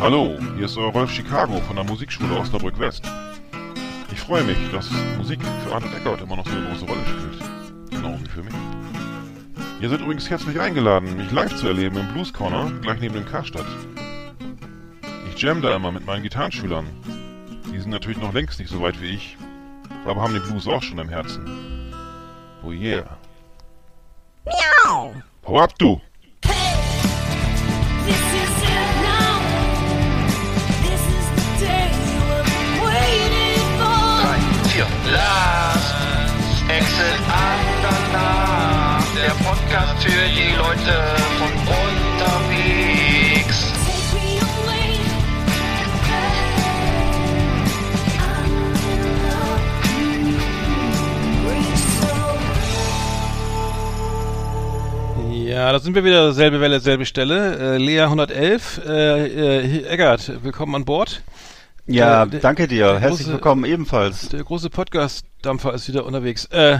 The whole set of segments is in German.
Hallo, hier ist euer Rolf Chicago von der Musikschule Osnabrück West. Ich freue mich, dass Musik für Arndt Eckert immer noch so eine große Rolle spielt. Genau wie für mich. Ihr seid übrigens herzlich eingeladen, mich live zu erleben im Blues Corner, gleich neben dem Karstadt. Ich jam da immer mit meinen Gitarrenschülern. Die sind natürlich noch längst nicht so weit wie ich, aber haben den Blues auch schon im Herzen. Oh yeah. Meow. Hau ab, du! This 4. Last Exit Andernach, der Podcast für die Leute von unterwegs. Ja, da sind wir wieder, selbe Welle, selbe Stelle. Äh, Lea 111, äh, äh, Eggert, willkommen an Bord. Ja, Äh, der- danke dir. Herzlich große- willkommen ebenfalls. Der große Podcast-Dampfer ist wieder unterwegs. Äh,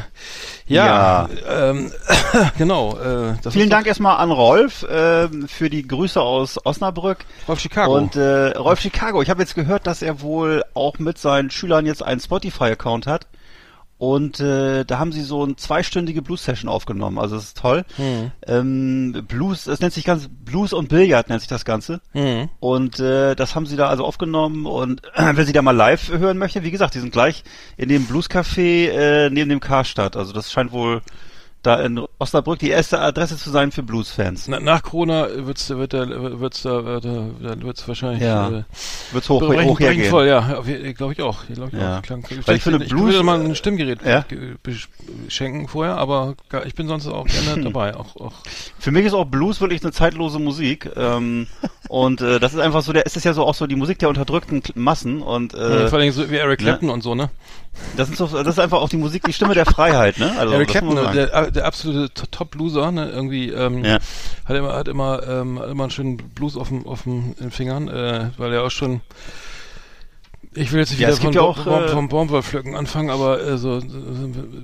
Ja. ja, Ähm, genau. Äh, das Vielen Dank erstmal an Rolf ähm, für die Grüße aus Osnabrück Rolf Chicago. und äh, Rolf Chicago. Ich habe jetzt gehört, dass er wohl auch mit seinen Schülern jetzt einen Spotify-Account hat. Und äh, da haben sie so eine zweistündige Blues-Session aufgenommen. Also das ist toll. Hm. Ähm, Blues, das nennt sich ganz Blues und Billard nennt sich das Ganze. Mhm. Und äh, das haben sie da also aufgenommen und äh, wer sie da mal live hören möchte, wie gesagt, die sind gleich in dem Bluescafé äh, neben dem Karstadt. Also das scheint wohl da in Osnabrück die erste Adresse zu sein für Bluesfans. Na, nach Corona wird's, wird da, wird's da, wird da, wird's wahrscheinlich, Ja. äh, Wird's hoch, hoch hergehen. voll, ja, glaube ich auch. Glaub ich Ja. auch. Klang, Weil ich finde, ich Blues- würde mal ein Stimmgerät Ja? schenken vorher, aber ich bin sonst auch gerne dabei. Auch, auch Für mich ist auch Blues wirklich eine zeitlose Musik. Ähm, und äh, das ist einfach so, der, es ist ja so auch so die Musik der unterdrückten Massen und äh, vor allem so wie Eric Clapton und so, ne? das, ist so, das ist einfach auch die Musik, die Stimme der Freiheit, ne? Also, Eric Clapton, ne. Der, absolute To- Top-Loser, ne? Irgendwie ähm, Ja. hat immer hat immer ähm, hat immer einen schönen Blues auf dem auf dem in den Fingern, äh, weil er auch schon ich will jetzt nicht Ja, von, ja auch, äh, vom Baumwollpflücken anfangen, aber äh, so, äh,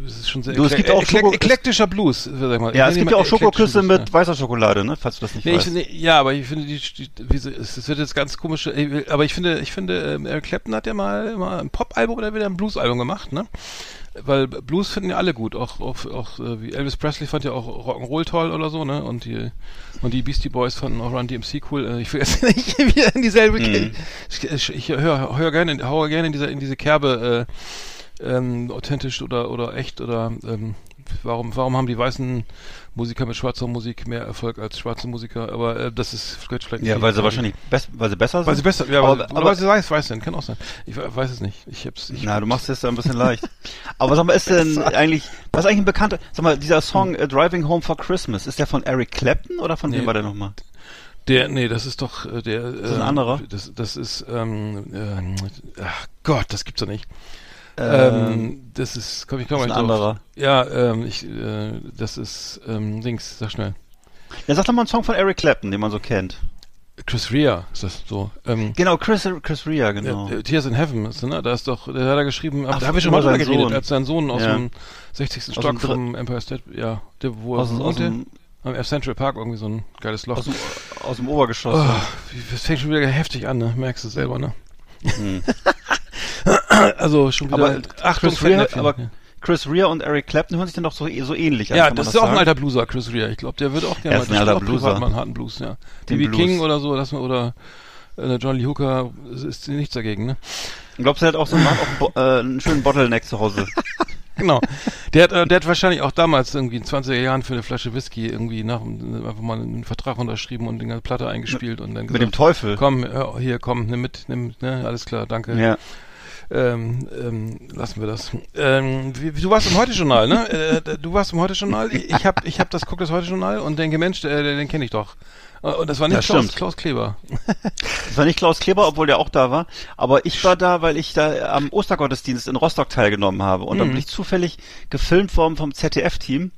es ist schon sehr Du, es gibt auch Schoko- eklektischer Blues, sag ich mal. Ja, Ich es gibt ja auch Schokoküsse Blues, mit ja. weißer Schokolade, ne? Falls du das nicht Nee, ich, weißt. nee, ja, aber ich finde die, die wie es, wird jetzt ganz komisch, äh, aber ich finde, ich finde, ähm, Eric Clapton hat ja mal, mal ein Pop-Album oder wieder ein Blues-Album gemacht, ne? Weil Blues finden ja alle gut, auch, auch, auch äh, wie Elvis Presley fand ja auch Rock'n'Roll toll oder so, ne? Und die und die Beastie Boys fanden auch Run DMC cool. Äh, Ich will jetzt nicht wieder in dieselbe. Mhm. Ich, ich, ich höre hör gerne, haue gerne in diese in diese Kerbe äh, ähm, authentisch oder oder echt oder ähm, warum warum haben die weißen Musiker mit schwarzer Musik mehr Erfolg als schwarze Musiker? Aber äh, das ist vielleicht vielleicht Ja, weil sie wahrscheinlich weil sie besser sind. weil sie besser ja, aber, aber, aber, weil sie weiß, weiß sind, kann auch sein. Ich we- weiß es nicht. Ich hab's ich na, du machst es da ein bisschen leicht. Aber sag mal, ist denn eigentlich, was ist eigentlich ein bekannter, sag mal, dieser Song äh, Driving Home for Christmas, ist der von Eric Clapton oder von Nee. wem war der nochmal? Der, nee, das ist doch äh, der. ist ein ähm, anderer? Das, das ist, ähm, ähm, ach Gott, das gibt's doch nicht. Ähm, Ähm, das ist, komm ich komm ist mal drauf. anderer. Ja, ähm, ich, äh, das ist ähm, Dings, sag schnell. Ja, sag doch mal einen Song von Eric Clapton, den man so kennt. Chris Rea ist das so. Ähm, Genau, Chris, Chris Rea, genau. äh, Tears in Heaven ist, ne? Da ist doch, der hat er geschrieben, Ach, da habe ich schon mal drüber geredet, Sohn. als sein Sohn aus Ja. dem 60. Aus Stock dem vom Empire State, ja, der, wo aus, er aus, dem, am F Central Park irgendwie so ein geiles Loch. aus, dem, aus dem Obergeschoss. Oh, das fängt schon wieder heftig an, ne? Merkst du selber, ne? Hm. also schon wieder Aber Achtung, Chris Rea, aber ja. Chris Rea und Eric Clapton hören sich dann doch so, so ähnlich an. Ja, kann man das ist auch ein alter Blueser, Chris Rea. Ich glaube, der wird auch gerne Er ist ein alter Blueser. mal einen harten Blues, ja. Den B.B. Blues. King oder so, das, oder äh, John Lee Hooker, ist nichts dagegen, ne? Glaubst du, er hat auch so einen, auch einen, äh, einen schönen Bottleneck zu Hause? Genau. Der hat, äh, der hat wahrscheinlich auch damals irgendwie in 20er Jahren für eine Flasche Whisky irgendwie nach einfach mal einen Vertrag unterschrieben und eine Platte eingespielt und dann Mit dem Teufel. komm, hier, komm, nimm mit, nimm, ne, alles klar, danke. Ja. Ähm, ähm, lassen wir das. Ähm, wie, du warst im Heute-Journal, ne? Äh, du warst im Heute-Journal. Ich, habe ich hab das, guck das Heute-Journal und denke, Mensch, äh, den kenne ich doch. Äh, Und das war nicht Das Klaus. Klaus Kleber. Das war nicht Klaus Kleber, obwohl der auch da war. Aber ich war da, weil ich da am Ostergottesdienst in Rostock teilgenommen habe. Und Mhm. dann bin ich zufällig gefilmt worden vom ZDF-Team.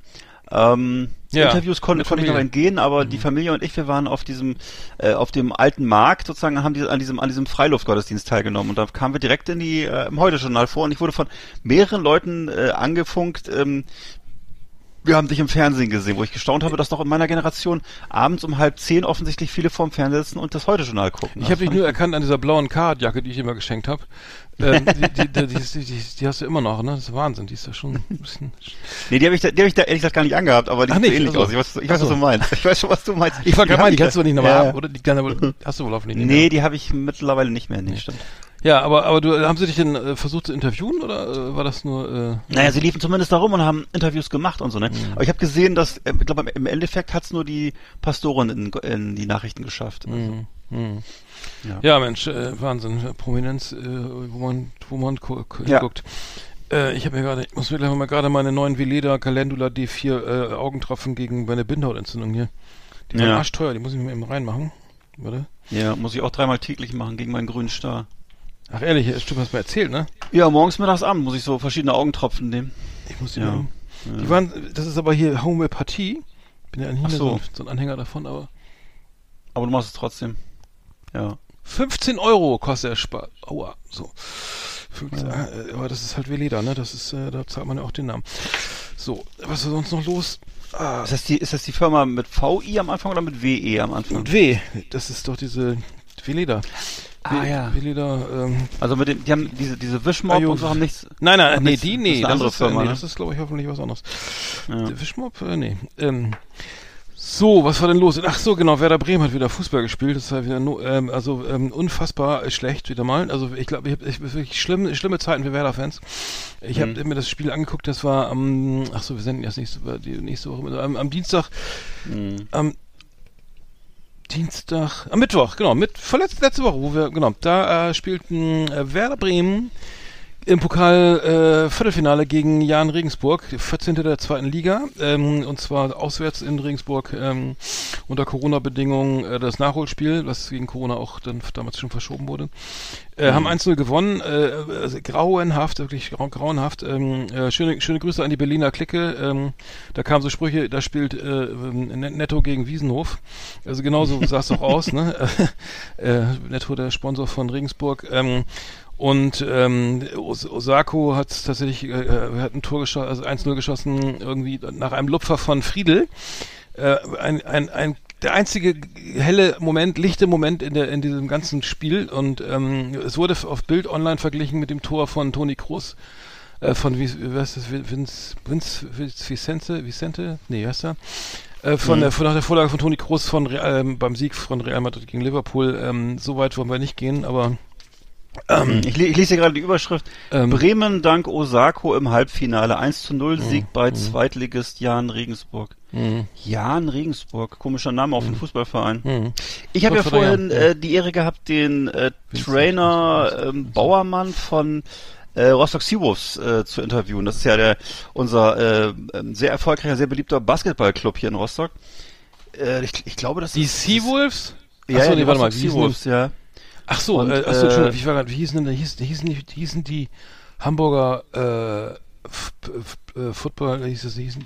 Ähm, Ja, Interviews konnte, mit konnte ich noch entgehen, aber die Familie und ich, wir waren auf diesem, äh, auf dem alten Markt sozusagen, haben die, an diesem, an diesem Freiluftgottesdienst teilgenommen. Und da kamen wir direkt in die, äh, im Heute-Journal vor und ich wurde von mehreren Leuten äh, angefunkt, ähm, wir haben dich im Fernsehen gesehen, wo ich gestaunt habe, dass doch in meiner Generation abends um halb zehn offensichtlich viele vorm Fernseher sitzen und das Heute-Journal gucken. Ich habe dich nur erkannt an dieser blauen Cardjacke, die ich immer geschenkt habe. Ähm, die, die, die, die, hast du immer noch, ne? Das ist Wahnsinn. Die ist ja schon ein bisschen. Nee, die habe ich, hab ich da ehrlich gesagt gar nicht angehabt, aber die Ach sieht ähnlich also. aus. Ich weiß, ich weiß was du meinst. Ich weiß schon, was du meinst. Ich war gerade mal, die kannst du nicht nochmal ja, ab, oder? Die hast du wohl hoffentlich nicht Nee, die habe ich mittlerweile nicht mehr. Nee, stimmt. Ja, aber, aber du, haben sie dich denn äh, versucht zu interviewen oder äh, war das nur, äh, Naja, sie liefen zumindest da rum und haben Interviews gemacht und so, ne? Mhm. Aber ich habe gesehen, dass, äh, ich glaube, im Endeffekt hat's nur die Pastorin in, in die Nachrichten geschafft. Also, Mhm. Mhm. Ja. Ja, Mensch, äh, Wahnsinn, Prominenz, äh, wo man, wo man Ja. hinguckt. Äh, ich habe mir gerade, ich muss mir gleich mal gerade meine neuen Veleda Calendula D4 äh, Augentropfen gegen meine Bindehautentzündung hier. Die waren Ja. arschteuer, die muss ich mir eben reinmachen. Warte. ja, muss ich auch dreimal täglich machen gegen meinen grünen Star. Ach ehrlich, stimmt, hast du mir erzählt, ne? Ja, morgens, mittags, abends muss ich so verschiedene Augentropfen nehmen. Ich muss die Ja. mal. Die waren, das ist aber hier Homöopathie. Bin ja nicht mehr so. so. ein, Anhänger davon, aber Aber du machst es trotzdem. Ja. 15 Euro kostet der Spar. Aua, so. 15, äh, aber das ist halt Veleda, ne? Das ist, äh, da zahlt man ja auch den Namen. So, was ist sonst noch los? Ah, Ist das die, ist das die Firma mit VI am Anfang oder mit WE am Anfang? und W, das ist doch diese Veleda. Ah, ja. Veleda, ähm, Also mit den, die haben diese, diese Wischmob Ajo. und so haben nichts. nein, nein, nee, das- die, das nee, ist das andere ist, Firma, nee, ne? das ist, glaube ich, hoffentlich was anderes. Ja. Wischmob, äh, nee. Ähm, so, was war denn los? Ach so, genau, Werder Bremen hat wieder Fußball gespielt. Das war wieder no, ähm, also ähm, unfassbar schlecht wieder mal. Also ich glaube, ich habe ich, wirklich schlimm, schlimme Zeiten für Werder-Fans. Ich habe mir das Spiel angeguckt. Das war am, ach so, wir senden erst nächste, die nächste Woche, mit- am, am Dienstag, Mhm. am Dienstag, am Mittwoch, genau, mit verletzt letzte Woche, wo wir, genau, da äh, spielten äh, Werder Bremen im Pokal äh, Viertelfinale gegen Jan Regensburg, 14. der zweiten Liga, ähm, und zwar auswärts in Regensburg ähm, unter Corona-Bedingungen äh, das Nachholspiel, was gegen Corona auch dann damals schon verschoben wurde. Äh, Haben 1-0 gewonnen, äh, also grauenhaft, wirklich grau grauenhaft. Ähm, äh, schöne, schöne Grüße an die Berliner Clique. Ähm, da kamen so Sprüche, da spielt äh, ähm, Net- Netto gegen Wiesenhof. Also genauso sah es doch aus, ne? äh, Netto, der Sponsor von Regensburg. Und ähm, Os Osako hat tatsächlich äh, äh, hat ein Tor geschossen, also 1-0 geschossen, irgendwie nach einem Lupfer von Friedel. Äh, ein, ein, ein, der einzige helle Moment, lichte Moment in, der, in diesem ganzen Spiel. Und ähm, es wurde auf Bild online verglichen mit dem Tor von Toni Kroos. Äh, von heißt das? Vince, Vince, Vince Vicente, Vicente? Nee, heißt er? Äh, von, der, von nach der Vorlage von Toni Kroos von Real, ähm, beim Sieg von Real Madrid gegen Liverpool. Ähm, so weit wollen wir nicht gehen, aber Ich, le- ich lese hier gerade die Überschrift. Ähm, Bremen dank Osako im Halbfinale. 1 zu 0 Sieg Mhm. bei Zweitligist Jan Regensburg. Jan Regensburg, komischer Name auf den Fußballverein. Mhm. Ich habe ja vorhin äh, die Ehre gehabt, den äh, Trainer ähm, Bauermann von äh, Rostock Seawolves äh, zu interviewen. Das ist ja der unser äh, ähm, sehr erfolgreicher, sehr beliebter Basketballclub hier in Rostock. Äh, ich, ich glaube, das die ist Seawolves? Ja, Achso, ja, nee, die warte mal, Seawolves, ja. Ach so, Und, äh, ach so, äh, Entschuldigung, ich war gerade, wie hießen denn, da hießen, hießen, die, hießen die Hamburger äh, F F äh, Football, hieß das, hießen,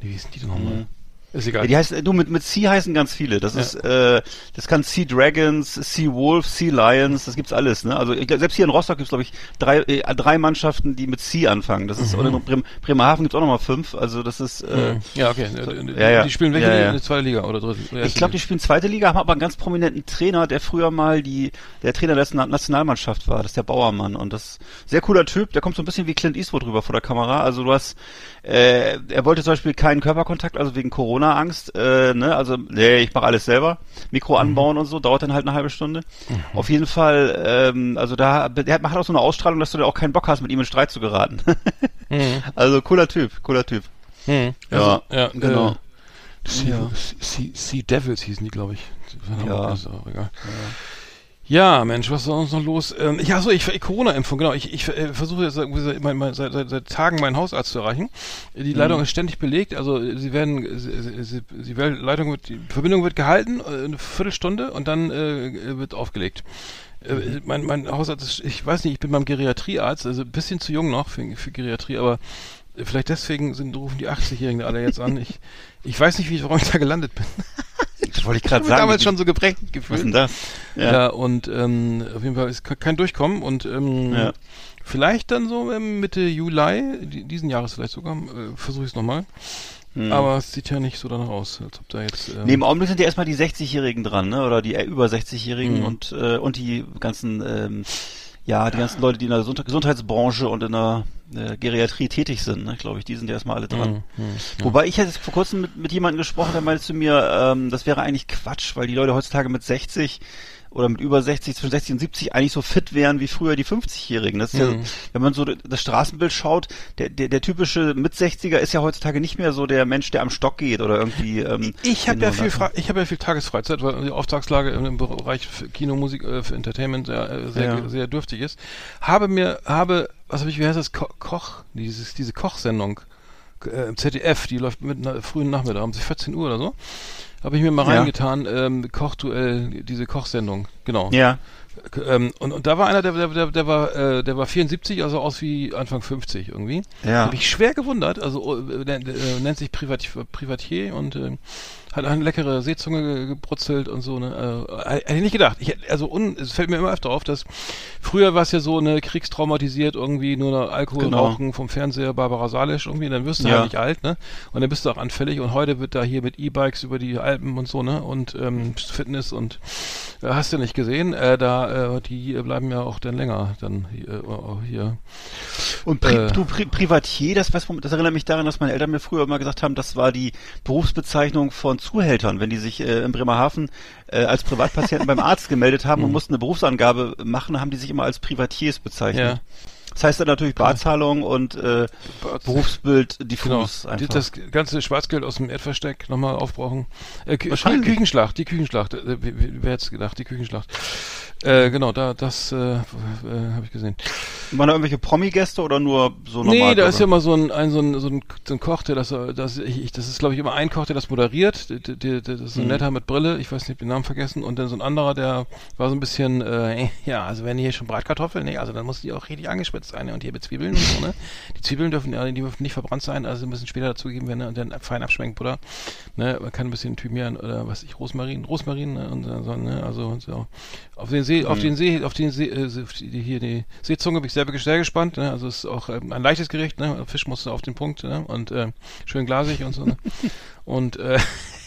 wie hießen die denn nochmal? Mhm. Ist Ja, egal. die heißt, du mit mit Sea heißen ganz viele. Das Ja. ist, äh, das kann Sea Dragons, Sea Wolves, Sea Lions, das gibt's alles. Ne? Also ich, selbst hier in Rostock gibt's glaube ich drei äh, drei Mannschaften, die mit Sea anfangen. Das ist und in Bremen, Bremerhaven gibt's auch nochmal fünf. Also das ist, äh, Mhm. ja, okay. Die, ja, ja. die spielen welche Ja, ja. in der zweiten Liga oder dritte? oder ich glaube, die spielen zweite Liga, haben aber einen ganz prominenten Trainer, der früher mal die der Trainer der Na- Nationalmannschaft war. Das ist der Bauermann und das sehr cooler Typ. Der kommt so ein bisschen wie Clint Eastwood rüber vor der Kamera. Also du hast, äh, er wollte zum Beispiel keinen Körperkontakt, also wegen Corona-Angst. Äh, ne? Also nee, ich mache alles selber. Mikro anbauen und so dauert dann halt eine halbe Stunde. Auf jeden Fall, ähm, also da, der hat, macht auch so eine Ausstrahlung, dass du da auch keinen Bock hast, mit ihm in Streit zu geraten. Also cooler Typ, cooler Typ. Mhm. Ja, ja, genau. Äh, sea, Ja. sea, sea Devils hießen die, glaube ich. Ja. auch egal. Ja, Mensch, was ist sonst noch los? Ähm, ja, so, ich Corona-Impfung, genau. Ich, ich äh, versuche jetzt irgendwie seit, mein, mein, seit, seit, seit Tagen meinen Hausarzt zu erreichen. Die Leitung ist ständig belegt, also sie werden, sie, sie, sie, Leitung wird, die Verbindung wird gehalten, äh, eine Viertelstunde und dann äh, wird aufgelegt. Äh, mein, mein Hausarzt ist, ich weiß nicht, ich bin beim Geriatriearzt, also ein bisschen zu jung noch für, für Geriatrie, aber vielleicht deswegen sind, rufen die 80-Jährigen alle jetzt an. Ich, ich weiß nicht, wie ich, warum ich da gelandet bin. Das wollte ich Ich gerade habe sagen. damals wie- schon so geprägt was gefühlt. ist denn das? Ja, und ähm, auf jeden Fall ist ke- kein Durchkommen und ähm, Ja. vielleicht dann so ähm, Mitte Juli, die, diesen Jahres vielleicht sogar, äh, versuche ich es nochmal. Hm. Aber es sieht ja nicht so danach aus, als ob da jetzt. Ähm, Nee, im Augenblick sind ja erstmal die 60-Jährigen dran, ne? Oder die äh, über 60-Jährigen Mhm. und, äh, und die ganzen, ähm, ja, die ganzen Leute, die in der Gesund Gesundheitsbranche und in der äh, Geriatrie tätig sind, ne, glaube ich, die sind ja erstmal alle dran. Mhm, mhm, Wobei ich jetzt vor kurzem mit, mit jemandem gesprochen, der meinte zu mir, ähm, das wäre eigentlich Quatsch, weil die Leute heutzutage mit 60 oder mit über 60, zwischen 60 und 70 eigentlich so fit wären wie früher die 50-Jährigen. Das ist ja, Mhm. wenn man so das Straßenbild schaut, der, der, der typische Mit-60er ist ja heutzutage nicht mehr so der Mensch, der am Stock geht oder irgendwie. Ähm, Ich habe ja viel, Fra ich habe ja viel Tagesfreizeit, weil die Auftragslage im, Bereich für Kino, Musik, äh, für Entertainment sehr, äh, sehr, Ja. sehr dürftig ist. Habe mir, habe, was habe ich, wie heißt das, Ko Koch, dieses, diese Kochsendung äh, im ZDF, die läuft mit na, frühen Nachmittag um 14 Uhr oder so. Habe ich mir mal Ja. reingetan, ähm, Kochduell, diese Kochsendung, genau. Ja, Ähm, und, und da war einer, der, der, der, war, äh, der war 74, also aus wie Anfang 50 irgendwie. ja. Habe ich schwer gewundert. Also äh, nennt, äh, nennt sich Privat, Privatier und äh, hat eine leckere Seezunge ge- gebrutzelt und so. Ne, äh, hätte ich nicht gedacht. Ich, also un, es fällt mir immer öfter auf, dass früher war es ja so eine kriegstraumatisiert irgendwie nur noch Alkohol Genau. rauchen vom Fernseher Barbara Salisch irgendwie. Dann wirst du Ja. halt nicht alt, ne? Und dann bist du auch anfällig. Und heute wird da hier mit E-Bikes über die Alpen und so ne und ähm, Fitness und äh, hast du nicht gesehen. Äh, da äh, die bleiben ja auch dann länger dann hier. Äh, hier. Und Pri Äh. du Pri Privatier, das, was, das erinnert mich daran, dass meine Eltern mir früher immer gesagt haben, das war die Berufsbezeichnung von Zuhältern, wenn die sich äh, in Bremerhaven äh, als Privatpatienten beim Arzt gemeldet haben und mussten eine Berufsangabe machen, haben die sich immer als Privatiers bezeichnet. Ja. Das heißt dann natürlich Barzahlung und äh, Berufsbild Genau, diffus die, einfach. das ganze Schwarzgeld aus dem Erdversteck nochmal aufbrauchen. Äh, Kü Wahrscheinlich. Küchenschlacht, die Küchenschlacht. Äh, wer hätte es gedacht, die Küchenschlacht. Äh, genau, da das äh, äh, habe ich gesehen. Waren da irgendwelche Promi-Gäste oder nur so normal? Nee, da ist ja immer so ein, ein, so ein, so ein, so ein Koch, der das, das, ich, das ist glaube ich immer ein Koch, der das moderiert, der, der, der, das ist ein Mhm. netter mit Brille, ich weiß nicht, den Namen vergessen, und dann so ein anderer, der war so ein bisschen, äh, ja, also wenn hier schon Bratkartoffeln, nee, also dann muss die auch richtig angespitzt sein, ne, und hier mit Zwiebeln und so, ne, die Zwiebeln dürfen, ja, die dürfen nicht verbrannt sein, also müssen später dazugegeben werden, ne, und dann fein abschmecken, Butter, ne, man kann ein bisschen Thymian oder was weiß ich, Rosmarin, Rosmarin, ne, und so, ne, also, so. Auf den See, auf den See, auf den See, äh, die, hier die Seezunge bin ich sehr, sehr gespannt. Ne? Also es ist auch ähm, ein leichtes Gericht. Ne? Fisch musste auf den Punkt ne? und äh, schön glasig und so. Ne? und äh,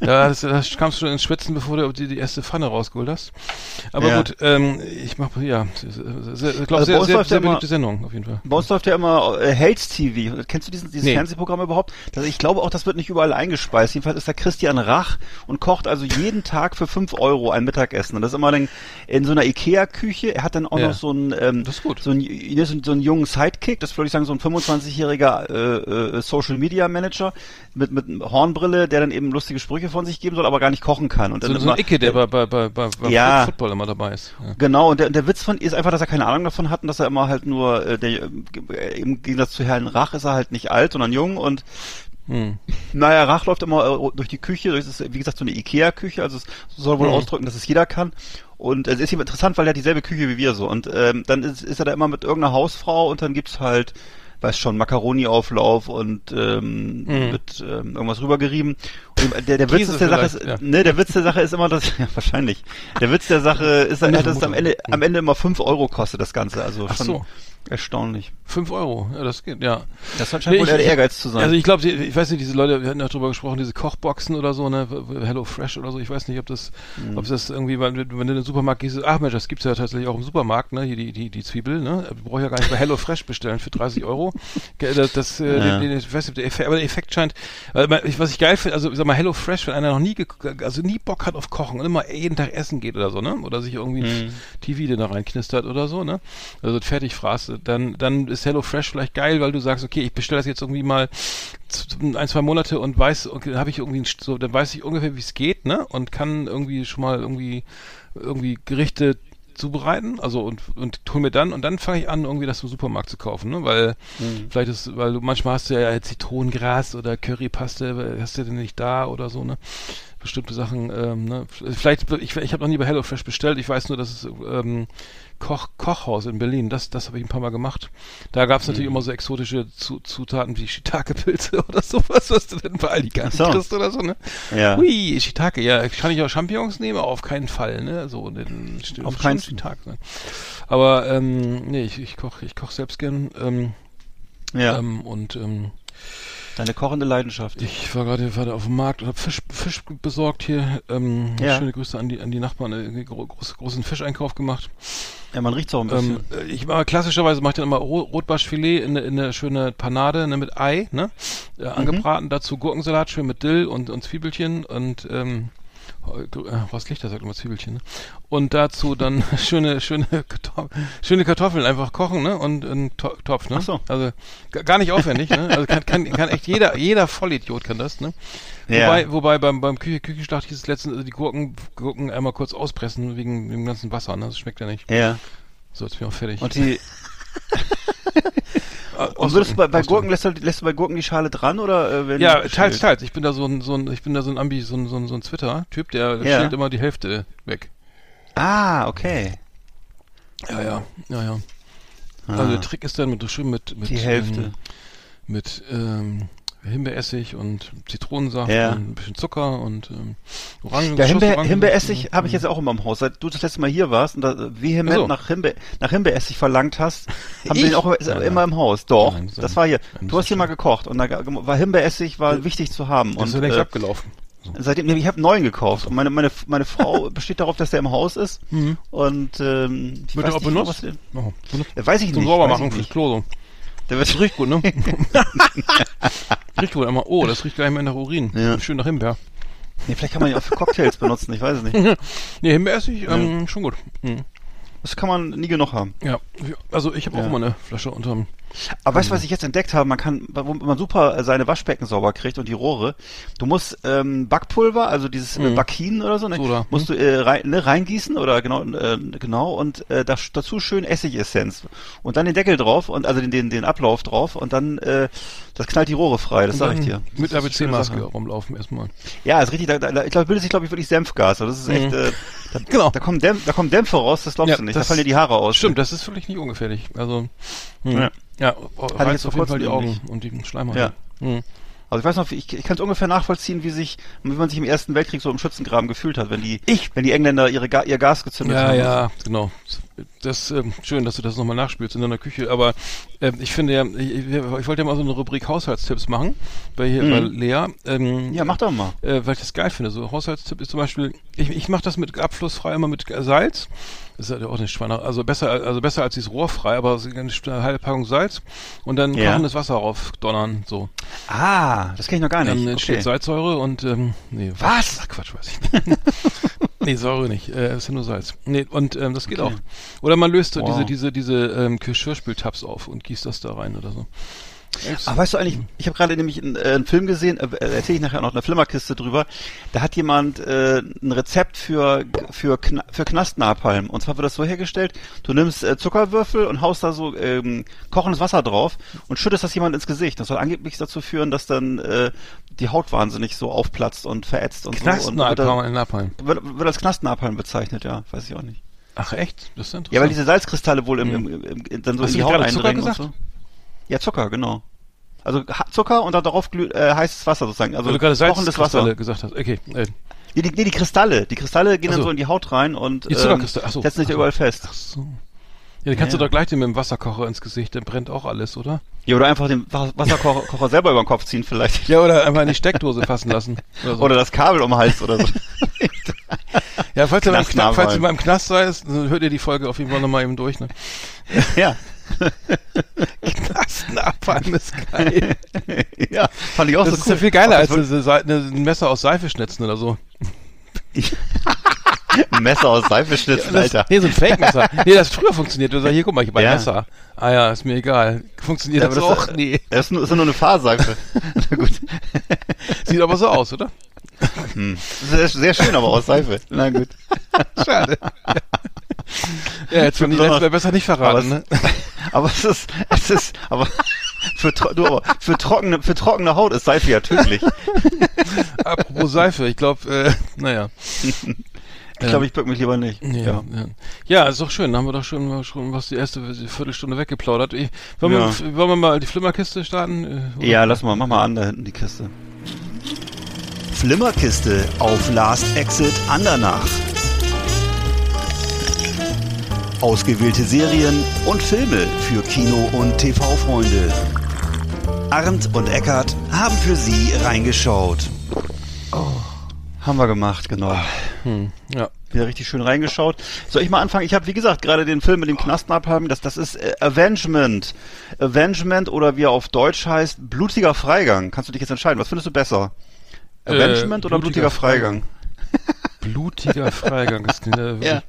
da, das, da kamst du ins Schwitzen, bevor du die, die erste Pfanne rausgeholt hast. Aber Ja. gut, ähm, ich mach ja, sehr, ich glaube Also sehr, sehr, läuft sehr ja immer- beliebte Sendung auf jeden Fall. Bei uns läuft ja immer äh, Hells TV. Kennst du diesen, dieses Nee. Fernsehprogramm überhaupt? Das, ich glaube auch, das wird nicht überall eingespeist. Jedenfalls ist da Christian Rach und kocht also jeden Tag für fünf Euro ein Mittagessen. Und das ist immer dann in so einer Ikea-Küche. Er hat dann auch Ja. noch so einen, ähm, Das ist gut. so einen, so einen, jungen Sidekick, das würde ich sagen, so ein 25-jähriger äh, äh, Social Media Manager mit, mit Hornbrille, der dann eben lustige Sprüche von sich geben soll, aber gar nicht kochen kann. Und dann So, so ein immer- Icke, der bei, bei, bei, bei, Ja. Football immer dabei ist. Ja. Genau, und der, der Witz von ist einfach, dass er keine Ahnung davon hat und dass er immer halt nur, äh, der, äh, im Gegensatz zu Herrn Rach ist er halt nicht alt, sondern jung und Hm. naja, Rach läuft immer äh, durch die Küche, das ist wie gesagt so eine Ikea-Küche, also es soll wohl Mhm. ausdrücken, dass es jeder kann. Und es ist eben interessant, weil er hat dieselbe Küche wie wir so. Und ähm, dann ist, ist er da immer mit irgendeiner Hausfrau und dann gibt's halt, weiß schon, Macaroni-Auflauf und ähm, Mhm. wird ähm, irgendwas rübergerieben. Der, der Witz der Sache ist, ja. ne, der Witz der Sache ist immer, dass, ja, wahrscheinlich. Der Witz der Sache ist, dass es am. Ende, am Ende immer fünf Euro kostet, das Ganze. Also Ach schon so. erstaunlich. Fünf Euro, ja, das geht, ja. Das scheint wohl ich- eher der ich- Ehrgeiz zu sein. Also ich glaube, ich weiß nicht, diese Leute, wir hatten ja drüber gesprochen, diese Kochboxen oder so, ne, Hello Fresh oder so, ich weiß nicht, ob das, Mhm. ob das irgendwie, wenn, wenn du in den Supermarkt gehst, ach Mensch, das gibt's ja tatsächlich auch im Supermarkt, ne, hier die, die, die Zwiebel, ne, brauche ich ja gar nicht bei Hello Fresh bestellen für 30 Euro. Ge- Das, das äh, Ja. den, den, ich weiß nicht, der Effekt, aber der Effekt scheint, ich- was ich geil finde, also sag immer Hello Fresh, wenn einer noch nie, also nie Bock hat auf Kochen und immer jeden Tag essen geht oder so, ne? Oder sich irgendwie ein TV da reinknistert oder so, ne? Also fertig fraß, dann, dann ist Hello Fresh vielleicht geil, weil du sagst, okay, ich bestelle das jetzt irgendwie mal ein, zwei Monate und weiß, okay, dann habe ich irgendwie so, dann weiß ich ungefähr, wie es geht, ne? Und kann irgendwie schon mal irgendwie irgendwie Gerichte zubereiten, also und und hol mir dann und dann fange ich an irgendwie das im Supermarkt zu kaufen, ne? Weil vielleicht ist, weil du manchmal hast du ja Zitronengras oder Currypaste, hast du denn nicht da oder so, ne? Bestimmte Sachen, ähm, ne? Vielleicht, ich, ich habe noch nie bei HelloFresh bestellt, ich weiß nur, dass es ähm, Koch, Kochhaus in Berlin, das, das habe ich ein paar Mal gemacht. Da gab es natürlich immer so exotische Zu Zutaten wie Shiitake-Pilze oder sowas, was du denn bei Aldi gar nicht so. kriegst oder so, ne? Ja. Hui, Shiitake, ja, kann ich auch Champignons nehmen? Auf keinen Fall, ne? So, den, Auf keinen. Shiitake, ne? Aber, ähm, nee, ich, ich koche ich koch selbst gern, ähm, Ja. ähm, und, ähm, Deine kochende Leidenschaft. ich war gerade gerade auf dem Markt und habe Fisch, Fisch besorgt hier. Ähm, Ja. Schöne Grüße an die, an die Nachbarn, äh, gro groß, großen Fischeinkauf gemacht. ja, man riecht auch ein bisschen. Ähm, äh, ich mache klassischerweise mache ich dann immer Ro Rotbarschfilet in, eine- in eine schöne Panade ne, mit Ei, ne? Mhm. Äh, angebraten, dazu Gurkensalat schön mit Dill und, und Zwiebelchen und ähm, äh, was Lichter sagt immer Zwiebelchen, ne? Und dazu dann schöne, schöne, Kartoff schöne Kartoffeln einfach kochen, ne? Und einen To- Topf, ne? Ach so. Also ga- gar nicht aufwendig, ne? Also kann, kann, kann echt jeder, jeder Vollidiot kann das, ne? Ja. Wobei, wobei beim, beim Küche, Küchenschlacht hieß es letztens, also die Gurken, Gurken einmal kurz auspressen wegen dem ganzen Wasser, ne? Das schmeckt ja nicht. ja. So, jetzt bin ich auch fertig. Und die. Äh, Und würdest du bei, bei. Gurken lässt du, lässt du bei Gurken die Schale dran oder äh, wenn Ja, teils, teils. Ich bin da so ein, so ein, ich bin da so ein Ambi, so ein, so ein, so ein Twitter-Typ, der Ja. schält immer die Hälfte weg. Ah, okay. Ja, ja, ja, ja. Ah. Also der Trick ist dann mit, schön mit, mit, Die Hälfte. Ähm, mit, ähm, Himbeeressig und Zitronensaft Ja. und ein bisschen Zucker und ähm, Orangen. Ja, Himbeer, Himbeeressig habe ich jetzt auch immer im Haus. Seit du das letzte Mal hier warst und da vehement so. nach, Himbeer, nach Himbeeressig verlangt hast, haben wir den auch Ja, immer ja. im Haus. Doch, Nein, so- das war hier. Du hast hier mal gekocht und da war Himbeeressig war wichtig zu haben. Das ist ja Und längst äh, abgelaufen. Seitdem, ich habe einen neuen gekauft und meine meine meine Frau besteht darauf, dass der im Haus ist. Und ähm, ich Wird weiß der auch nicht, benutzt? was Oh, benutzt. Weiß ich Zum nicht. sauber weiß machen ich fürs. Klo. So. Der wird Riecht gut, ne? riecht wohl einmal. Oh, das riecht gleich mal nach Urin. Ja. Schön nach Himbeer. Nee, vielleicht kann man ihn auch für Cocktails benutzen, ich weiß es nicht. Nee, Himbeeressig, ähm, schon gut. Mhm. Das kann man nie genug haben. Ja, also ich habe auch mal eine Flasche unterm. Aber weißt du, was ich jetzt entdeckt habe? Man kann, wo man super seine Waschbecken sauber kriegt und die Rohre. Du musst ähm, Backpulver, also dieses äh, Mhm. Bakin oder so, ne, Soda, musst du äh, rein, ne, reingießen oder genau, äh, genau und äh, das, dazu schön Essigessenz und dann den Deckel drauf und also den den, den Ablauf drauf und dann äh, das knallt die Rohre frei. Das sag ich dir. Mit Das schöne ABC-Maske rumlaufen erstmal. Ja, ist richtig. Da, da, ich glaube, bildet sich glaube ich wirklich Senfgas. Also das ist echt. Äh, da, Genau. Da kommen, Dämpf, da kommen Dämpfe raus. Das glaubst Ja, du nicht. da fallen dir die Haare aus. Stimmt, das ist wirklich nicht ungefährlich. Also, hm. Ja. Ja, ich reizt jetzt auf jeden Fall die Augen und die Schleimhaut. Ja. Hm. Also ich weiß noch, ich, ich kann es ungefähr nachvollziehen, wie sich, wie man sich im Ersten Weltkrieg so im Schützengraben gefühlt hat, wenn die, Ich- wenn die Engländer ihre, Ga- ihr Gas gezündet Ja, haben. ja, genau. Das ähm, schön, dass du das nochmal nachspielst in deiner Küche. Aber ähm, ich finde ja, ich, ich, wollte ja mal so eine Rubrik Haushaltstipps machen bei hier bei Lea. Ähm, Ja, mach doch mal. äh, weil ich das geil finde. So Haushaltstipp ist zum Beispiel, ich, ich mache das mit abflussfrei immer mit Salz. Das ist ja auch nicht Schweine, also besser, also besser als dieses rohrfrei, aber eine halbe Packung Salz und dann Ja. kochendes Wasser rauf donnern, so. Ah, das kenne ich noch gar Dann nicht. entsteht Okay. Salzsäure und ähm, nee, Was? Ach, Quatsch, weiß ich nicht. nee, Säure nicht. Äh, ist ja nur Salz. Nee, und ähm, das geht Okay. auch. Oder man löst so Wow. diese diese diese ähm, Geschirrspültabs auf und gießt das da rein oder so. Aber weißt du eigentlich, ich habe gerade nämlich einen, äh, einen Film gesehen, äh, erzähle ich nachher noch eine Flimmerkiste drüber. Da hat jemand äh, ein Rezept für für Kna für Knastnapalm. Und zwar wird das so hergestellt: Du nimmst äh, Zuckerwürfel und haust da so ähm, kochendes Wasser drauf und schüttest das jemand ins Gesicht. Das soll angeblich dazu führen, dass dann äh, die Haut wahnsinnig so aufplatzt und verätzt und so. Und wird, Knastnapalm Napalm. wird, wird als Knastnapalm bezeichnet, ja, weiß ich auch nicht. Ach echt? Das ist ja interessant. Ja, weil diese Salzkristalle wohl im, im, im, im, dann so Hast in die Haut eindringen und so. Ja, Zucker, genau. Also Zucker und dann darauf äh, heißes Wasser sozusagen. Also du gerade kochendes Wasser. Gesagt hast. Okay. Äh, Nee, die, nee, die Kristalle. Die Kristalle gehen Ach dann so. so in die Haut rein und Die Zuckerkristalle, ach so, setzen sich so. überall fest. ach so. Ja, dann kannst Ja. du doch gleich den mit dem Wasserkocher ins Gesicht, dann brennt auch alles, oder? Ja, oder einfach den Wa- Wasserkocher Kocher selber über den Kopf ziehen vielleicht. Ja, oder einfach in die Steckdose fassen lassen. Oder so. Oder das Kabel um den Hals oder so. ja, falls ihr, beim Kna Knastnapalm. falls ihr beim Knast seid, dann hört ihr die Folge auf jeden Fall nochmal eben durch. Ne? ja. Knastnapalm ist geil. ja, fand ich auch Das so ist cool. ja viel geiler als ein Messer aus Seife schnitzen oder so. Ein Messer aus Seife schnitzen, Das, Alter. nee, so ein Fake-Messer. nee, das früher funktioniert. Du sagst, hier, guck mal, ich habe ein Ja. Messer. Ah ja, ist mir egal. Funktioniert Ja, das aber das- auch? Nee. Das ist nur, ist nur eine Fahrseife. Na gut. Sieht aber so aus, oder? Sehr, sehr schön, aber aus Seife. Na gut. Schade. Ja, jetzt von die letzte besser nicht verraten, ne? aber, es, aber es ist, es ist, aber für, du, aber für trockene, für trockene Haut ist Seife ja tödlich. Apropos Seife, ich glaube, äh, naja. Ich glaube, ich bück mich lieber nicht. Ja, ja. ja, ist doch schön. Da haben wir doch schon, schon was die erste Viertelstunde weggeplaudert. Ich, wollen, Ja. wir, wollen wir mal die Flimmerkiste starten? Äh, oder? Ja, lass mal, mach mal an, da hinten die Kiste. Flimmerkiste auf Last Exit Andernach. Ausgewählte Serien und Filme für Kino- und TV-Freunde. Arndt und Eckart haben für Sie reingeschaut. Haben wir gemacht, genau. Hm, ja. Wieder richtig schön reingeschaut. Soll ich mal anfangen? Ich habe, wie gesagt, gerade den Film mit dem Knastenabhaben, das, das ist äh, Avengement. Avengement oder wie er auf Deutsch heißt, blutiger Freigang. Kannst du dich jetzt entscheiden? Was findest du besser? Äh, Avengement oder blutiger blutiger Freigang? Blutiger Freigang. Das klingt, äh, Ja.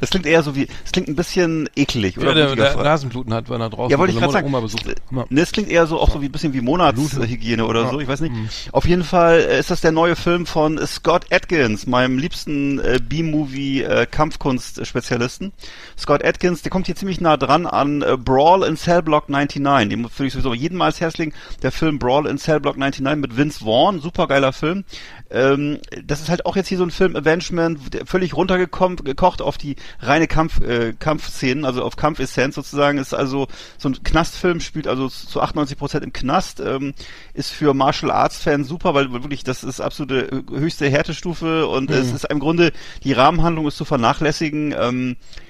Das klingt eher so wie, es klingt ein bisschen eklig, oder? Ja, der, der Nasenbluten hat, wenn er draußen Ja, wollte ich gerade sagen. Oma besucht. Ja. Ne, es klingt eher so auch so wie ein bisschen wie Monatshygiene oder so, ich weiß nicht. Mhm. Auf jeden Fall äh, ist das der neue Film von Scott Atkins, meinem liebsten äh, B-Movie äh, Kampfkunst-Spezialisten. Scott Atkins, der kommt hier ziemlich nah dran an äh, Brawl in Cell Block 99. Den würde ich sowieso jedem mal als Herz legen. Der Film Brawl in Cell Block 99 mit Vince Vaughn, super geiler Film. Ähm, das ist halt auch jetzt hier so ein Film Avengement, der völlig runtergekommen, gekocht auf die reine Kampf, äh, Kampfszenen, also auf Kampfessenz sozusagen. Ist also so ein Knastfilm, spielt also zu 98 Prozent im Knast, ähm, ist für Martial Arts Fans super, weil wirklich das ist absolute äh, höchste Härtestufe und es ist im Grunde die Rahmenhandlung ist zu vernachlässigen. Ähm, äh,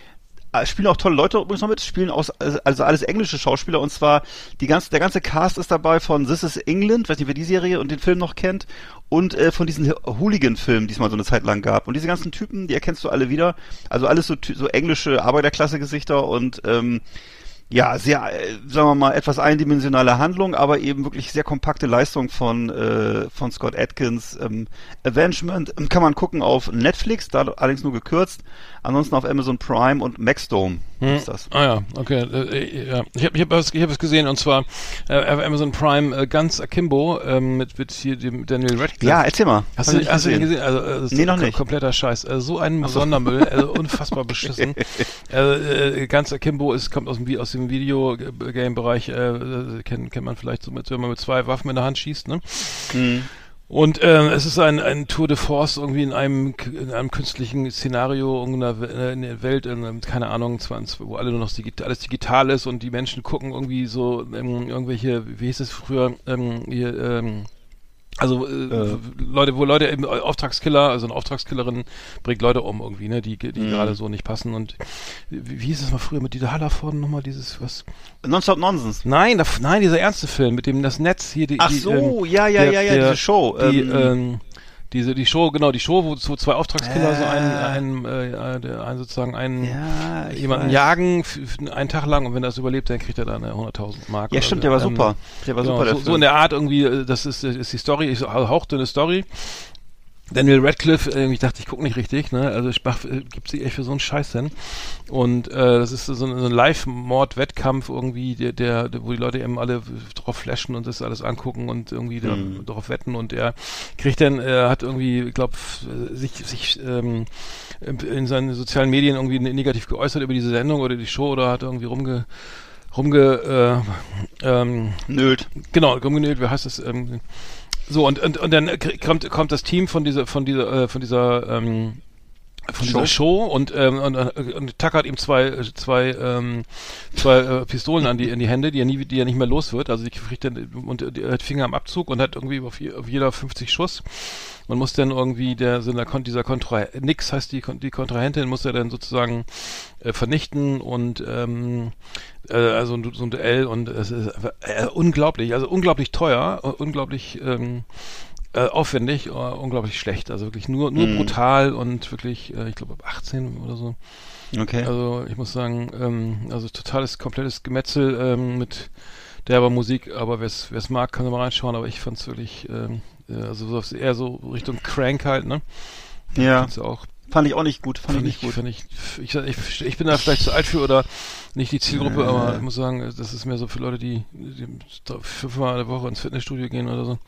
spielen auch tolle Leute übrigens noch mit, spielen aus, also alles englische Schauspieler und zwar die ganze, der ganze Cast ist dabei von This is England, weiß nicht, wer die Serie und den Film noch kennt und äh, von diesen Hooligan-Filmen, die es mal so eine Zeit lang gab. Und diese ganzen Typen, die erkennst du alle wieder. Also alles so, so englische Arbeiterklasse-Gesichter und ähm, ja, sehr, äh, sagen wir mal, etwas eindimensionale Handlung, aber eben wirklich sehr kompakte Leistung von, äh, von Scott Atkins. Ähm, Avengement ähm, kann man gucken auf Netflix, da allerdings nur gekürzt. Ansonsten auf Amazon Prime und Maxdome ist das. Ah ja, okay. Äh, ja. Ich habe ich hab es, ich hab es gesehen und zwar äh, Amazon Prime äh, ganz akimbo ähm, mit, mit hier dem Daniel Radcliffe. Ja, erzähl mal. Hast du, hast du den gesehen? Also, äh, das Nee, noch nicht. Kompletter Scheiß. Also, so ein Sondermüll, also unfassbar beschissen. also, äh, ganz Akimbo ist, kommt aus dem, aus dem Videogame-Bereich, äh, äh, kennt, kennt man vielleicht so mit, wenn man mit zwei Waffen in der Hand schießt, ne? Mhm. Und ähm, es ist ein, ein Tour de Force irgendwie in einem in einem künstlichen Szenario äh, in der Welt, in, keine Ahnung, 20, wo alle nur noch digit alles digital ist und die Menschen gucken irgendwie so ähm, irgendwelche, wie hieß es früher, ähm, hier, ähm, also äh, Leute, wo Leute eben Auftragskiller, also eine Auftragskillerin bringt Leute um irgendwie, ne, die, die Mhm. gerade so nicht passen und wie, wie hieß es mal früher mit Dieter Hallervorden nochmal dieses was? Nonstop Nonsense. Nein, da, nein, dieser ernste Film mit dem das Netz hier die, Ach die, so, ähm, ja, ja, der- ja, ja, der- diese Show. die, ähm, ähm, diese, die Show, genau, die Show, wo so zwei Auftragskiller so einen, einen, äh, der, einen sozusagen einen, ja, jemanden weiß. jagen einen Tag lang und wenn er es überlebt, dann kriegt er dann eine 100.000 Mark. Ja, stimmt, der war Ähm, super. Der war genau, super, der so, so in der Art irgendwie, äh, das ist, äh, ist die Story, ist eine hauchdünne Story. Daniel Radcliffe, äh, ich dachte, ich gucke nicht richtig, ne? Also ich mach, äh, gibt sich echt für so einen Scheiß hin. Und äh, das ist so ein, so ein Live-Mord-Wettkampf irgendwie, der, der, der, wo die Leute eben alle drauf flashen und das alles angucken und irgendwie da, Mhm. darauf wetten und er kriegt dann, er hat irgendwie, ich glaube, sich, sich ähm, in seinen sozialen Medien irgendwie negativ geäußert über diese Sendung oder die Show oder hat irgendwie rumge rumge äh, ähm, Nölt. Genau, rumgenäht, wie heißt das? Ähm, so, und, und, und dann kommt, kommt das Team von dieser, von dieser, äh, von dieser, ähm, von dieser Show und, ähm, und, und, und tackert ihm zwei, zwei, ähm, zwei äh, Pistolen an die, in die Hände, die er nie, die er nicht mehr los wird. Also die kriegt dann, und äh, er hat Finger am Abzug und hat irgendwie auf, auf jeder 50 Schuss. Man muss dann irgendwie der, Kon- dieser Kontra, nix heißt die, die Kontrahentin, muss er dann sozusagen äh, vernichten und ähm, äh, also so ein Duell und es ist einfach, äh, unglaublich, also unglaublich teuer, äh, unglaublich ähm, äh, aufwendig, äh, unglaublich schlecht, also wirklich nur nur Mhm. brutal und wirklich, äh, ich glaube ab 18 oder so. Okay. Also ich muss sagen, ähm, also totales, komplettes Gemetzel ähm, mit derber Musik, aber wer es mag, kann da mal reinschauen, aber ich fand's wirklich, ähm, äh, also eher so Richtung Crank halt, ne? Ja. Auch Fand ich auch nicht gut, fand, Fand ich ich, nicht gut. fand ich, ich, ich, ich bin da vielleicht zu alt für oder nicht die Zielgruppe, Äh. aber ich muss sagen, das ist mehr so für Leute, die, die fünfmal in der Woche ins Fitnessstudio gehen oder so.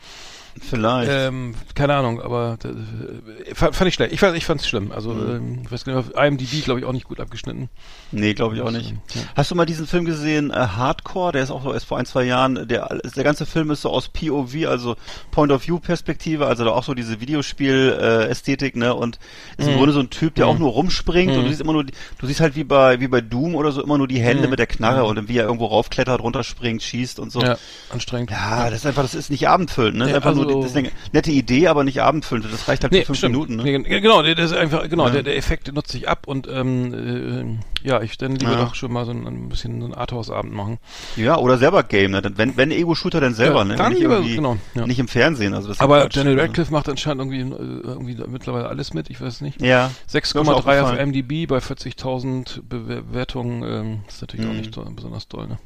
Vielleicht. Ähm, keine Ahnung, aber äh, fand, fand ich schlecht. Ich fand ich fand's schlimm. Also Mhm. ähm, ich weiß auf IMDb glaube ich auch nicht gut abgeschnitten. nee, glaube ich auch nicht. Ja. Hast du mal diesen Film gesehen, äh, Hardcore? Der ist auch so erst vor ein, zwei Jahren. Der, der ganze Film ist so aus POV, also Point of View Perspektive, also da auch so diese Videospiel-Ästhetik, ne? Und ist im Mhm. Grunde so ein Typ, der Mhm. auch nur rumspringt und Mhm. du siehst immer nur, du siehst halt wie bei, wie bei Doom oder so immer nur die Hände Mhm. mit der Knarre Mhm. und wie er irgendwo raufklettert, runterspringt, schießt und so. Ja, anstrengend. Ja, das ist einfach, das ist nicht abendfüllend, ne? Ist einfach nur, also- das ist eine nette Idee, aber nicht abendfüllend. Das reicht halt Nee, für fünf stimmt. Minuten, ne? Nee, gen- genau, der- das ist einfach, genau, Ja. der, der Effekt nutzt sich ab und ähm, äh, ja, ich dann lieber Ja. doch schon mal so ein, ein bisschen so einen Arthouse-Abend machen. Ja, oder selber Game, ne? Wenn, wenn Ego-Shooter, dann selber, Ja, ne? dann nicht lieber, genau, ja. nicht im Fernsehen, also das Aber. Daniel Radcliffe macht anscheinend irgendwie, äh, irgendwie mittlerweile alles mit, ich weiß nicht. Ja. 6,3 auf. MDB bei 40.000 Bewertungen, ähm, ist natürlich auch Mhm. nicht toll, besonders toll, ne?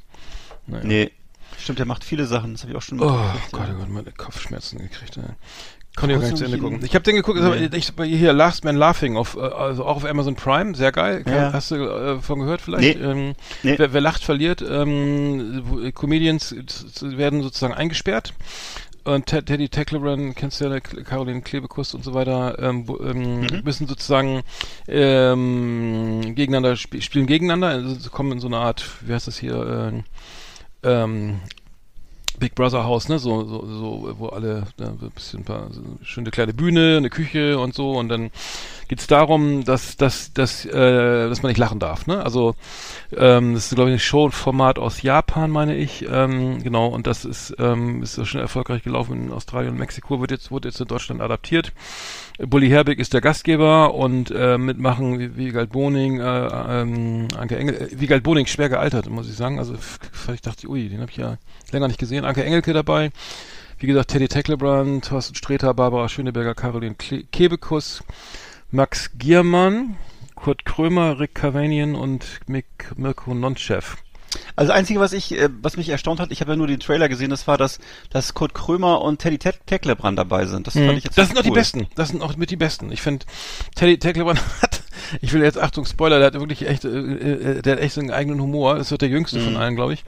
Naja. Nee. Stimmt, der macht viele Sachen, das habe ich auch schon Oh mitgekriegt, Gott, ja. oh Gott, meine Kopfschmerzen gekriegt. Ey. Konnte ich auch gar nicht zu Ende gucken. Ich habe den geguckt, Nee. ich, hier Last Man Laughing, auf, äh, also auch auf Amazon Prime, sehr geil. Ja. Hast du äh, von gehört vielleicht? Nee. Ähm, Nee. wer, wer lacht, verliert. Ähm, äh, Comedians äh, werden sozusagen eingesperrt. Und Ted, Teddy Tecklebrand, kennst du ja, Caroline Klebekus und so weiter, ähm, ähm, Mhm. müssen sozusagen ähm, gegeneinander sp spielen gegeneinander, also kommen in so eine Art, wie heißt das hier, ähm, ähm, Big Brother Haus, ne, so, so, so wo alle, da ein bisschen ein paar, so eine schöne kleine Bühne, eine Küche und so und dann geht's darum, dass, dass, dass, äh, dass man nicht lachen darf, ne, also, ähm, das ist, glaube ich, ein Showformat aus Japan, meine ich, ähm, genau, und das ist, ähm, ist schon erfolgreich gelaufen in Australien und Mexiko, wird jetzt, wurde jetzt in Deutschland adaptiert. Bully Herbig ist der Gastgeber und äh, mitmachen wie- Wiegald Boning, äh, ähm, Anke Engel, äh, Wiegald Boning schwer gealtert, muss ich sagen. Also ich dachte, ui, den habe ich ja länger nicht gesehen. Anke Engelke dabei, wie gesagt Teddy Tecklebrand, Thorsten Sträter, Barbara Schöneberger, Caroline Kebekus, Max Giermann, Kurt Krömer, Rick Cavanian und Mik Mirko Nonchev. Also das Einzige, was ich, äh, was mich erstaunt hat, ich habe ja nur den Trailer gesehen, das war, dass, dass Kurt Krömer und Teddy Te Tecklebrand dabei sind. Das fand ich jetzt Mhm. das sind auch die cool. Besten. Das sind auch mit die Besten. Ich finde, Teddy Tecklebrand hat, ich will jetzt, Achtung, Spoiler, der hat wirklich echt, äh, äh, der hat echt so einen eigenen Humor. Das wird der jüngste Mhm. von allen, glaube ich.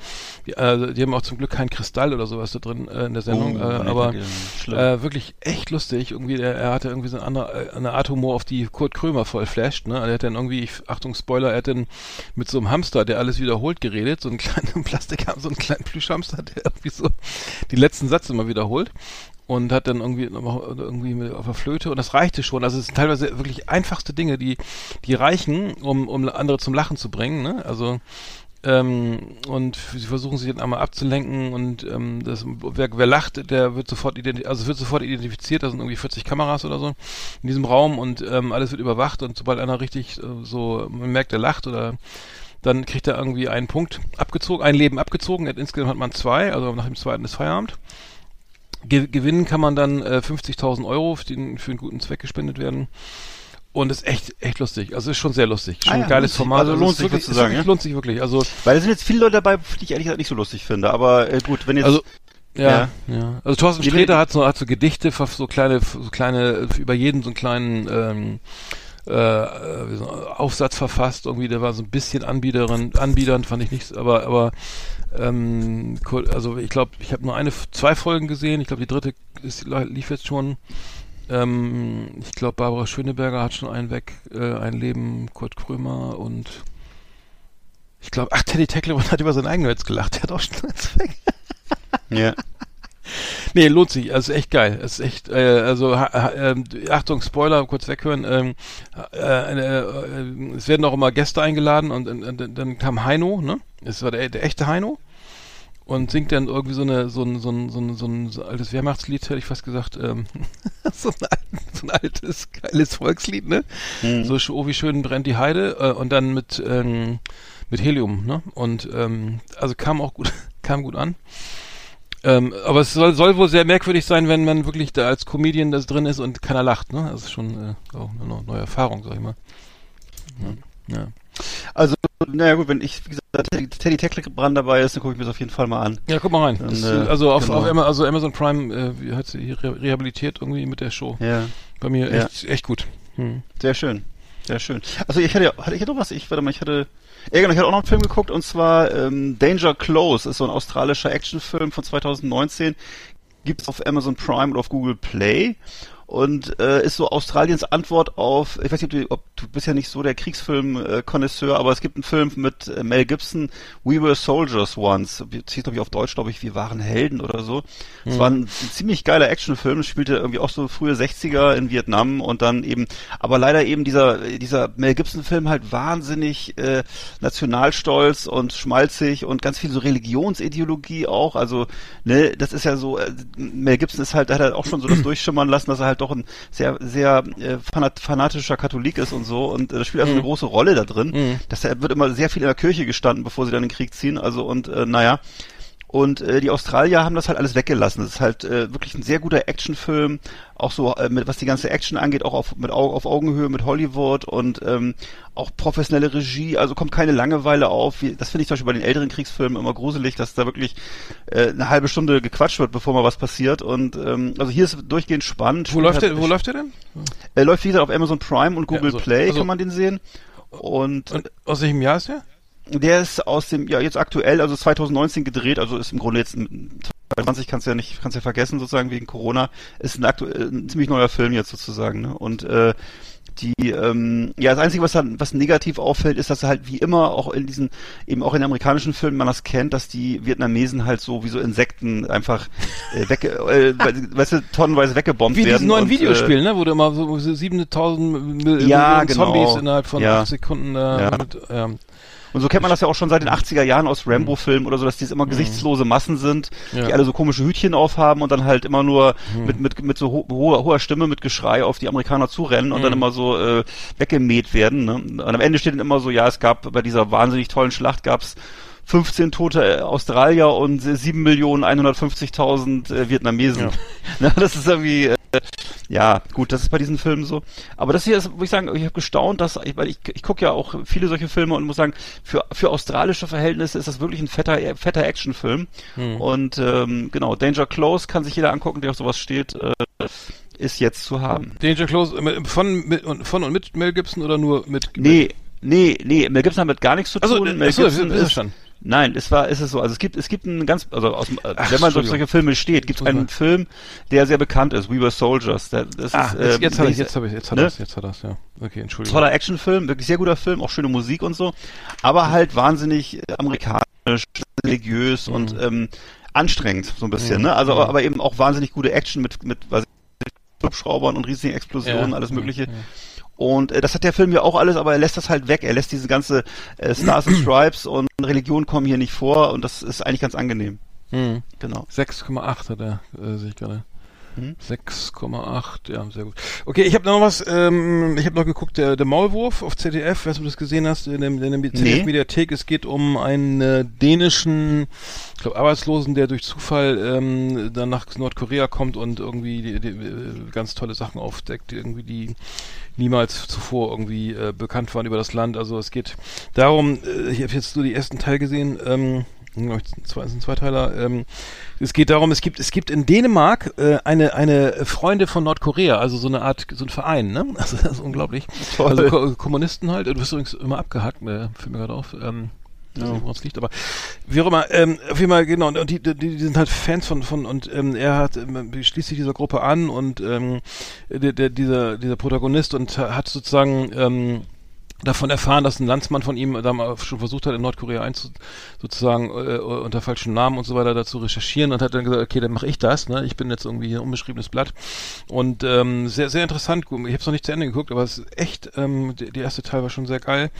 Die, äh, die haben auch zum Glück keinen Kristall oder sowas da drin äh, in der Sendung. Oh, äh, aber äh, wirklich echt lustig. Irgendwie, der, er hatte irgendwie so eine, andere, äh, eine Art Humor, auf die Kurt Krömer voll flasht. Ne? Er hat dann irgendwie, ich, Achtung, Spoiler, er hat dann mit so einem Hamster, der alles wiederholt, geredet. So einen kleinen Plastikhamster, so einen kleinen Plüschhamster, der irgendwie so die letzten Sätze immer wiederholt und hat dann irgendwie irgendwie mit auf der Flöte und das reichte schon. Also es sind teilweise wirklich einfachste Dinge, die die reichen, um um andere zum Lachen zu bringen. Ne? Also ähm, und sie versuchen sich dann einmal abzulenken und ähm, das, wer, wer lacht, der wird sofort identi also wird sofort identifiziert. Da sind irgendwie 40 Kameras oder so in diesem Raum und ähm, alles wird überwacht und sobald einer richtig äh, so man merkt, er lacht oder dann kriegt er irgendwie einen Punkt abgezogen, ein Leben abgezogen. Insgesamt hat man zwei, also nach dem zweiten ist Feierabend. Ge gewinnen kann man dann äh, 50.000 Euro, für, den, für einen guten Zweck gespendet werden. Und ist echt, echt lustig. Also ist schon sehr lustig. Schon Ah ja, ein geiles lustig. Format. Also es lohnt sich, wirklich, sagen, wirklich, ja? lohnt sich wirklich. Also, Weil da sind jetzt viele Leute dabei, die ich ehrlich gesagt nicht so lustig finde. Aber äh, gut, wenn jetzt also ja, ja, Ja. Also Thorsten Sträter hat so, hat so Gedichte, so kleine, so kleine, über jeden so einen kleinen ähm, äh, äh, Aufsatz verfasst. Irgendwie, der war so ein bisschen Anbieterin, anbiedernd, fand ich nicht, aber, aber ähm, cool, also ich glaube, ich habe nur eine, zwei Folgen gesehen. Ich glaube, die dritte ist, lief jetzt schon. Ähm, ich glaube, Barbara Schöneberger hat schon einen weg, äh, ein Leben, Kurt Krömer und ich glaube, ach, Teddy Tecklebrand hat über seinen eigenen Witz gelacht. Der hat auch schon eins weg. ja. Nee, lohnt sich. Also echt geil. Es ist echt, äh, also ha, ha, ähm, Achtung, Spoiler, kurz weghören. Ähm, äh, äh, äh, es werden auch immer Gäste eingeladen und, und, und dann kam Heino, ne? Es war der, der echte Heino und singt dann irgendwie so eine so ein so ein so ein, so ein, so ein altes Wehrmachtslied, hätte ich fast gesagt, ähm, so, ein, so ein altes geiles Volkslied, ne? Mhm. So oh wie schön brennt die Heide äh, und dann mit ähm, mit Helium, ne? Und ähm, also kam auch gut kam gut an. Ähm, aber es soll, soll wohl sehr merkwürdig sein, wenn man wirklich da als Comedian das drin ist und keiner lacht, ne? Das ist schon äh, auch eine neue Erfahrung, sag ich mal. Ja. ja. Also, naja gut, wenn ich, wie gesagt, Teddy, Teddy Tecklebrand dabei ist, dann gucke ich mir das auf jeden Fall mal an. Ja, guck mal rein. Dann, Das, äh, also, auf, genau. auf Ama- also Amazon Prime äh, hat sie rehabilitiert irgendwie mit der Show. Ja, Bei mir Ja. echt, echt gut. Hm. sehr schön. Sehr schön. Also ich hatte ja, hatte ich noch was? Ich, warte mal, ich hatte, ja genau, ich hatte auch noch einen Film geguckt und zwar ähm, Danger Close, ist so ein australischer Actionfilm von 2019. Gibt's auf Amazon Prime und auf Google Play. Und äh, ist so Australiens Antwort auf, ich weiß nicht, ob du, ob du bist ja nicht so der Kriegsfilm-Konnoisseur, aber es gibt einen Film mit äh, Mel Gibson, We Were Soldiers Once. Das hieß, glaube ich, auf Deutsch, glaube ich, Wir waren Helden oder so. Es war ein, ein ziemlich geiler Actionfilm, spielte irgendwie auch so frühe 60er in Vietnam und dann eben, aber leider eben dieser, dieser Mel Gibson-Film halt wahnsinnig äh, nationalstolz und schmalzig und ganz viel so Religionsideologie auch. Also, ne, das ist ja so, äh, Mel Gibson ist halt, hat er auch schon so das durchschimmern lassen, dass er halt doch ein sehr, sehr äh, fanat fanatischer Katholik ist und so. Und äh, das spielt also eine große Rolle da drin. Dass er wird immer sehr viel in der Kirche gestanden, bevor sie dann in den Krieg ziehen. Also und äh, naja. Und äh, die Australier haben das halt alles weggelassen. Das ist halt äh, wirklich ein sehr guter Actionfilm, auch so äh, mit was die ganze Action angeht, auch auf mit Au auf Augenhöhe mit Hollywood und ähm, auch professionelle Regie. Also kommt keine Langeweile auf. Wie, das finde ich zum Beispiel bei den älteren Kriegsfilmen immer gruselig, dass da wirklich äh, eine halbe Stunde gequatscht wird, bevor mal was passiert. Und ähm, also hier ist durchgehend spannend. Wo läuft Halt- der, wo läuft der denn? Er läuft wieder auf Amazon Prime und Google also- Play, also- kann man den sehen. Und Und aus welchem Jahr ist der? Der ist aus dem, ja, jetzt aktuell, also 2019 gedreht, also ist im Grunde jetzt, ein- 2020 kannst du ja nicht, kannst ja vergessen, sozusagen, wegen Corona, ist ein aktuell, ein ziemlich neuer Film jetzt sozusagen, ne? Und, äh, die, ähm, ja, das Einzige, was dann, was negativ auffällt, ist, dass halt wie immer auch in diesen, eben auch in amerikanischen Filmen man das kennt, dass die Vietnamesen halt so wie so Insekten einfach äh, weg, äh, weißt du, tonnenweise weggebombt Wie werden. diesen neuen und, Videospiel, ne? Wo du immer so so 7000 Mil Ja, Millionen genau. Zombies innerhalb von Ja. acht Sekunden äh, Ja. mit, ähm, Und so kennt man das ja auch schon seit den 80er Jahren aus Rambo-Filmen oder so, dass dies immer gesichtslose Massen sind, Ja. die alle so komische Hütchen aufhaben und dann halt immer nur mit, mit, mit so ho hoher, hoher Stimme, mit Geschrei auf die Amerikaner zurennen und dann immer so äh, weggemäht werden. Ne? Und am Ende steht dann immer so, ja, es gab bei dieser wahnsinnig tollen Schlacht gab's 15 tote äh, Australier und 7 Millionen 150.000 äh, Vietnamesen. Ja. Ne, das ist irgendwie, äh, ja, gut, das ist bei diesen Filmen so. Aber das hier ist, muss ich sagen, ich habe gestaunt, dass, ich, weil ich, ich gucke ja auch viele solche Filme und muss sagen, für, für australische Verhältnisse ist das wirklich ein fetter, fetter Actionfilm. Und ähm, genau, Danger Close kann sich jeder angucken, der auf sowas steht, äh, ist jetzt zu haben. Danger Close äh, von, mit, und- von und mit Mel Gibson oder nur mit Nee, nee, nee, Mel Gibson hat mit gar nichts zu tun. äh, Mel achso, Gibson ist, schon. Nein, es war, ist es so. Also es gibt, es gibt einen ganz, also aus, äh, Ach, wenn man durch solche Filme steht, gibt es einen Film, der sehr bekannt ist, We Were Soldiers. Der, das Ah, ist, jetzt, ähm, jetzt habe ich, jetzt habe ich, jetzt hat ne? das, jetzt hat das, ja. Okay, Entschuldigung. toller Actionfilm, wirklich sehr guter Film, auch schöne Musik und so, aber halt wahnsinnig amerikanisch, religiös und ähm, anstrengend so ein bisschen, ne? Also aber eben auch wahnsinnig gute Action mit mit was Hubschraubern und riesigen Explosionen, Ja, alles ja, mögliche. ja. Und äh, das hat der Film ja auch alles, aber er lässt das halt weg. Er lässt diese ganze äh, Stars and Stripes und Religion kommen hier nicht vor und das ist eigentlich ganz angenehm. Hm. Genau. 6,8 hat er, äh, sehe ich gerade. Hm? 6,8, ja, sehr gut. Okay, ich habe noch was, ähm, ich habe noch geguckt, der, der Maulwurf auf ZDF, weißt du, das gesehen hast, in, dem, in der ZDF-Mediathek. Es geht um einen äh, dänischen, ich glaube, Arbeitslosen, der durch Zufall ähm, dann nach Nordkorea kommt und irgendwie die, die, äh, ganz tolle Sachen aufdeckt, irgendwie die niemals zuvor irgendwie äh, bekannt waren über das Land. Also es geht darum, äh, ich habe jetzt nur die ersten Teil gesehen, ähm, ich, zwei, sind Zweiteiler. Ähm, es geht darum, es gibt es gibt in Dänemark äh, eine eine Freunde von Nordkorea, also so eine Art so ein Verein, ne? Also das ist unglaublich. Toll. Also Ko Kommunisten halt. Du bist übrigens immer abgehackt, äh, fällt mir gerade auf. Ähm, weiß nicht, woran es liegt, aber wie auch immer, ähm, auf jeden Fall, genau, und die, die, die sind halt Fans von, von und ähm, er hat, ähm, schließt sich dieser Gruppe an und ähm, der, der, dieser, dieser Protagonist und hat sozusagen ähm, davon erfahren, dass ein Landsmann von ihm da mal schon versucht hat, in Nordkorea einzu, sozusagen äh, unter falschen Namen und so weiter dazu recherchieren und hat dann gesagt, okay, dann mache ich das, ne? Ich bin jetzt irgendwie ein unbeschriebenes Blatt. Und ähm, sehr, sehr interessant. Ich habe es noch nicht zu Ende geguckt, aber es ist echt, ähm, der, der erste Teil war schon sehr geil.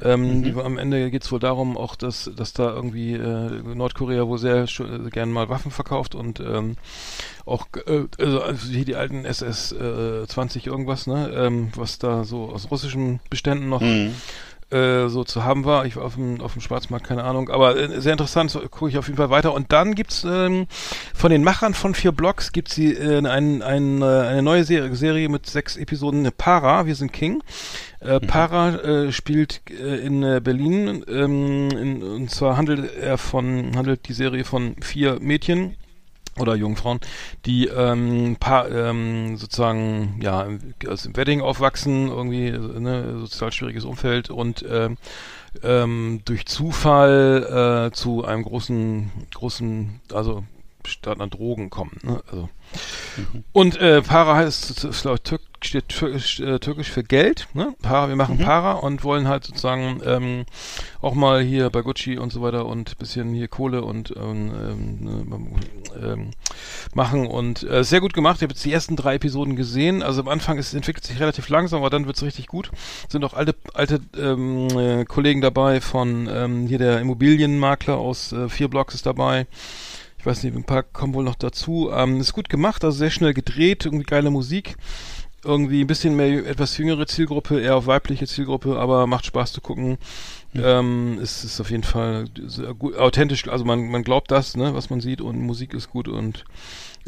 Ähm, die, am Ende geht es wohl darum, auch dass, dass da irgendwie äh, Nordkorea wohl sehr äh, gerne mal Waffen verkauft und ähm, auch äh, also, also hier die alten SS äh, 20 irgendwas, ne, ähm, was da so aus russischen Beständen noch Mhm. äh, so zu haben war. Ich war auf dem, auf dem Schwarzmarkt, keine Ahnung. Aber äh, sehr interessant, so, gucke ich auf jeden Fall weiter. Und dann gibt's ähm, von den Machern von vier Blocks gibt's die, äh, ein, ein, äh, eine neue Serie, Serie mit sechs Episoden, Para, wir sind King. Äh, Para äh, spielt äh, in äh, Berlin ähm, in, und zwar handelt er von handelt die Serie von vier Mädchen oder Jungfrauen, die ähm, paar, ähm, sozusagen ja aus dem Wedding aufwachsen, irgendwie ne, sozial schwieriges Umfeld und ähm, ähm, durch Zufall äh, zu einem großen großen also statt an Drogen kommen. Ne? Also und äh, Para heißt, ist, glaub ich, Türk, steht türkisch, äh, türkisch für Geld. Ne? Para, wir machen Para und wollen halt sozusagen ähm, auch mal hier bei Gucci und so weiter und bisschen hier Kohle und ähm, ähm, ähm, machen und äh, sehr gut gemacht. Ich habe jetzt die ersten drei Episoden gesehen. Also am Anfang ist, es entwickelt sich relativ langsam, aber dann wird's richtig gut. Sind auch alte alte ähm, äh, Kollegen dabei von ähm, hier der Immobilienmakler aus äh, vier Blocks ist dabei ich weiß nicht, ein paar kommen wohl noch dazu. Ähm, ist gut gemacht, also sehr schnell gedreht, irgendwie geile Musik. Irgendwie ein bisschen mehr, etwas jüngere Zielgruppe, eher auf weibliche Zielgruppe, aber macht Spaß zu gucken. Ähm, es ist auf jeden Fall gut, authentisch, also man, man glaubt das, ne, was man sieht und Musik ist gut und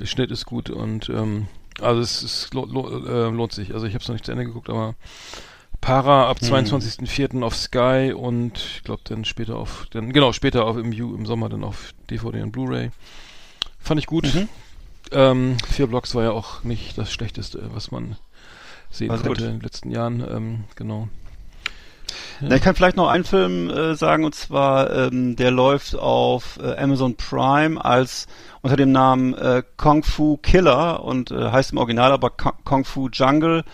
Schnitt ist gut und ähm, also es, es lo, lo, äh, lohnt sich. Also ich habe es noch nicht zu Ende geguckt, aber Para ab 22.04. auf Sky und ich glaube dann später auf, dann genau später auf im, im Sommer dann auf DVD und Blu-ray. Fand ich gut. Ähm, vier Blocks war ja auch nicht das Schlechteste, was man sehen Also konnte gut. in den letzten Jahren. Ähm, genau. Na, ich kann vielleicht noch einen Film äh, sagen, und zwar, ähm, der läuft auf äh, Amazon Prime als unter dem Namen äh, Kung Fu Killer und äh, heißt im Original aber Kung Fu Jungle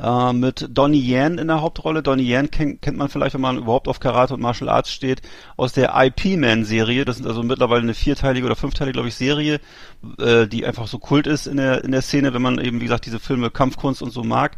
äh, mit Donnie Yen in der Hauptrolle. Donnie Yen kennt, kennt man vielleicht, wenn man überhaupt auf Karate und Martial Arts steht, aus der IP-Man-Serie. Das sind also mittlerweile eine vierteilige oder fünfteilige, glaube ich, Serie, äh, die einfach so kult ist in der, in der Szene, wenn man eben, wie gesagt, diese Filme Kampfkunst und so mag.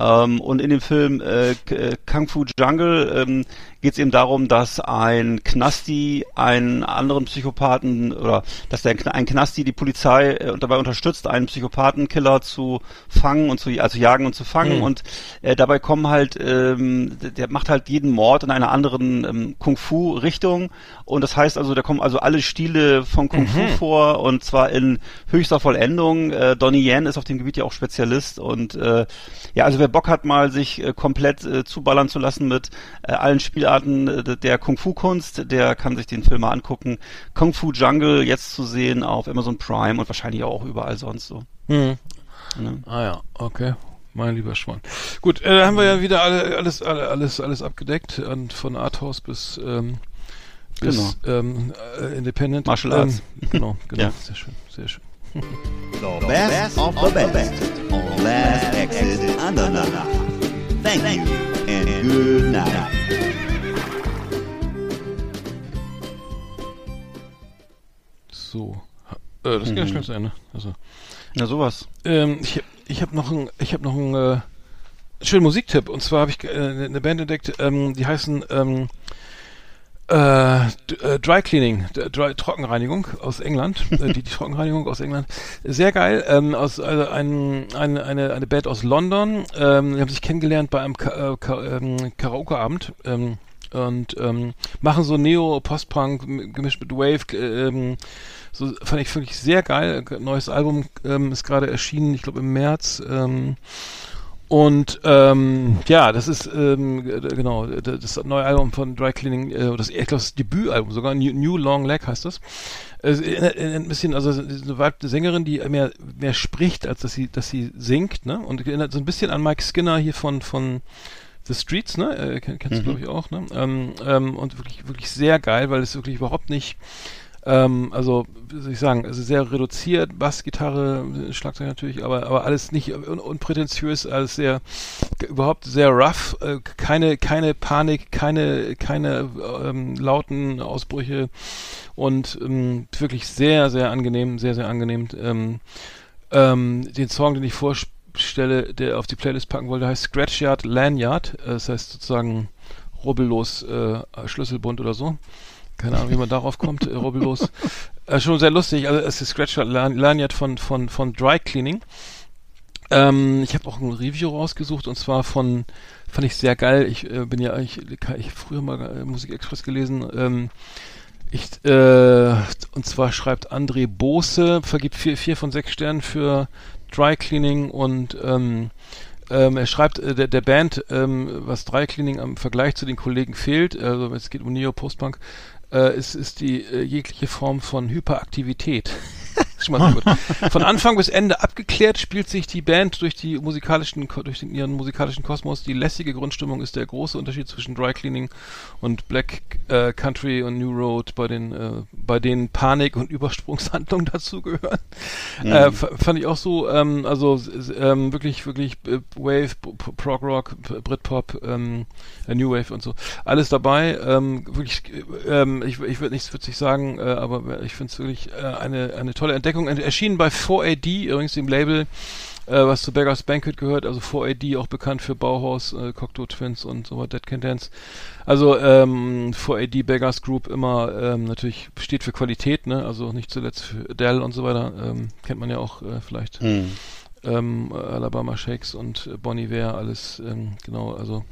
Ähm, und in dem Film äh, äh, Kung Fu Jungle ähm, geht es eben darum, dass ein Knasti einen anderen Psychopathen oder dass der ein Knasti die Polizei äh, dabei unterstützt, einen Psychopathenkiller zu fangen und zu also jagen und zu fangen. Und äh, dabei kommen halt ähm, der macht halt jeden Mord in einer anderen ähm, Kung Fu Richtung und das heißt also da kommen also alle Stile von Kung Fu vor und zwar in höchster Vollendung. Äh, Donnie Yen ist auf dem Gebiet ja auch Spezialist und äh, ja, also wer Bock hat, mal sich äh, komplett äh, zuballern zu lassen mit äh, allen Spielarten äh, der Kung-Fu-Kunst, der kann sich den Film mal angucken. Kung Fu Jungle jetzt zu sehen auf Amazon Prime und wahrscheinlich auch überall sonst so. Hm. Ne? Ah ja, okay. Mein lieber Schwan. Gut, äh, da haben wir ja wieder alle, alles, alle, alles, alles abgedeckt, und von Arthouse bis, ähm, bis ähm, äh, Independent. Martial Arts. Ähm, genau, genau. Ja. Sehr schön, sehr schön. The best of the best on Last Exit. Thank you and good night. So. Äh, das geht ja schnell zu Ende. Also. Ja, sowas. Ähm, ich ich habe noch ein, ich habe noch einen äh, schönen Musiktipp. Und zwar habe ich äh, eine Band entdeckt, ähm, die heißen ähm, äh, äh, Dry Cleaning, Dry, Trockenreinigung aus England, äh, die, die Trockenreinigung aus England. Sehr geil. Ähm, aus also ein, eine, eine, eine Band aus London. Ähm, die haben sich kennengelernt bei einem Ka äh, Ka ähm, Karaoke-Abend. Ähm, und ähm, machen so Neo-Post-Punk m- gemischt mit Wave. Äh, so fand ich wirklich sehr geil. Neues Album ähm, ist gerade erschienen, ich glaube im März. Ähm, und ähm, ja, das ist ähm, g- genau das neue Album von Dry Cleaning, äh, das, ich glaube das Debütalbum sogar, New, New Long Leg heißt das. Es erinnert, ein bisschen, also eine Sängerin, die mehr mehr spricht, als dass sie dass sie singt, ne? Und erinnert so ein bisschen an Mike Skinner hier von von The Streets, ne? Äh, kenn- kennst du glaube ich auch, ne? Ähm, ähm, und wirklich wirklich sehr geil, weil es wirklich überhaupt nicht ähm, also, wie soll ich sagen, also sehr reduziert, Bass, Gitarre, Schlagzeug natürlich, aber, aber alles nicht un unprätentiös, alles sehr, überhaupt sehr rough, äh, keine, keine Panik, keine, keine ähm, lauten Ausbrüche und ähm, wirklich sehr, sehr angenehm, sehr, sehr angenehm. Ähm, ähm, den Song, den ich vorstelle, der auf die Playlist packen wollte, heißt Scratchyard Lanyard, äh, das heißt sozusagen rubbellos äh, Schlüsselbund oder so. Keine Ahnung, wie man darauf kommt, äh, rubbellos. Äh, schon sehr lustig. Also es ist Scratchyard Lan- Lanyard von, von, von Dry Cleaning. Ähm, ich habe auch ein Review rausgesucht und zwar von, fand ich sehr geil. Ich äh, bin ja, ich, ich früher mal äh, Musik Express gelesen. Ähm, ich, äh, und zwar schreibt André Bose, vergibt vier, vier von sechs Sternen für Dry Cleaning und ähm, ähm, er schreibt, äh, der, der Band, ähm, was Dry Cleaning am Vergleich zu den Kollegen fehlt, also es geht um Neo Postpunk, äh, ist, ist die äh, jegliche Form von Hyperaktivität. Schon mal sehr gut. Von Anfang bis Ende abgeklärt spielt sich die Band durch die musikalischen, durch den, ihren musikalischen Kosmos. Die lässige Grundstimmung ist der große Unterschied zwischen Dry Cleaning und Black äh, Country und New Road, bei den, äh, bei denen Panik und Übersprungshandlung dazugehören. Äh, f- fand ich auch so, ähm, also ähm, wirklich, wirklich äh, Wave, Prog Rock, Britpop, ähm, äh, New Wave und so. Alles dabei. Ähm, wirklich, äh, ähm, ich, ich würde nichts witzig sagen, äh, aber ich finde es wirklich äh, eine, eine tolle Entdeckung. Erschienen bei 4AD, übrigens dem Label, äh, was zu Beggars Banquet gehört, also 4AD auch bekannt für Bauhaus, äh, Cocteau Twins und so weiter, Dead Can Dance. Also ähm, 4AD Beggars Group immer ähm, natürlich steht für Qualität, ne? Also nicht zuletzt für Dell und so weiter. Ähm, kennt man ja auch äh, vielleicht. Hm. Ähm, Alabama Shakes und äh, Bonnie Iver, alles ähm, genau, also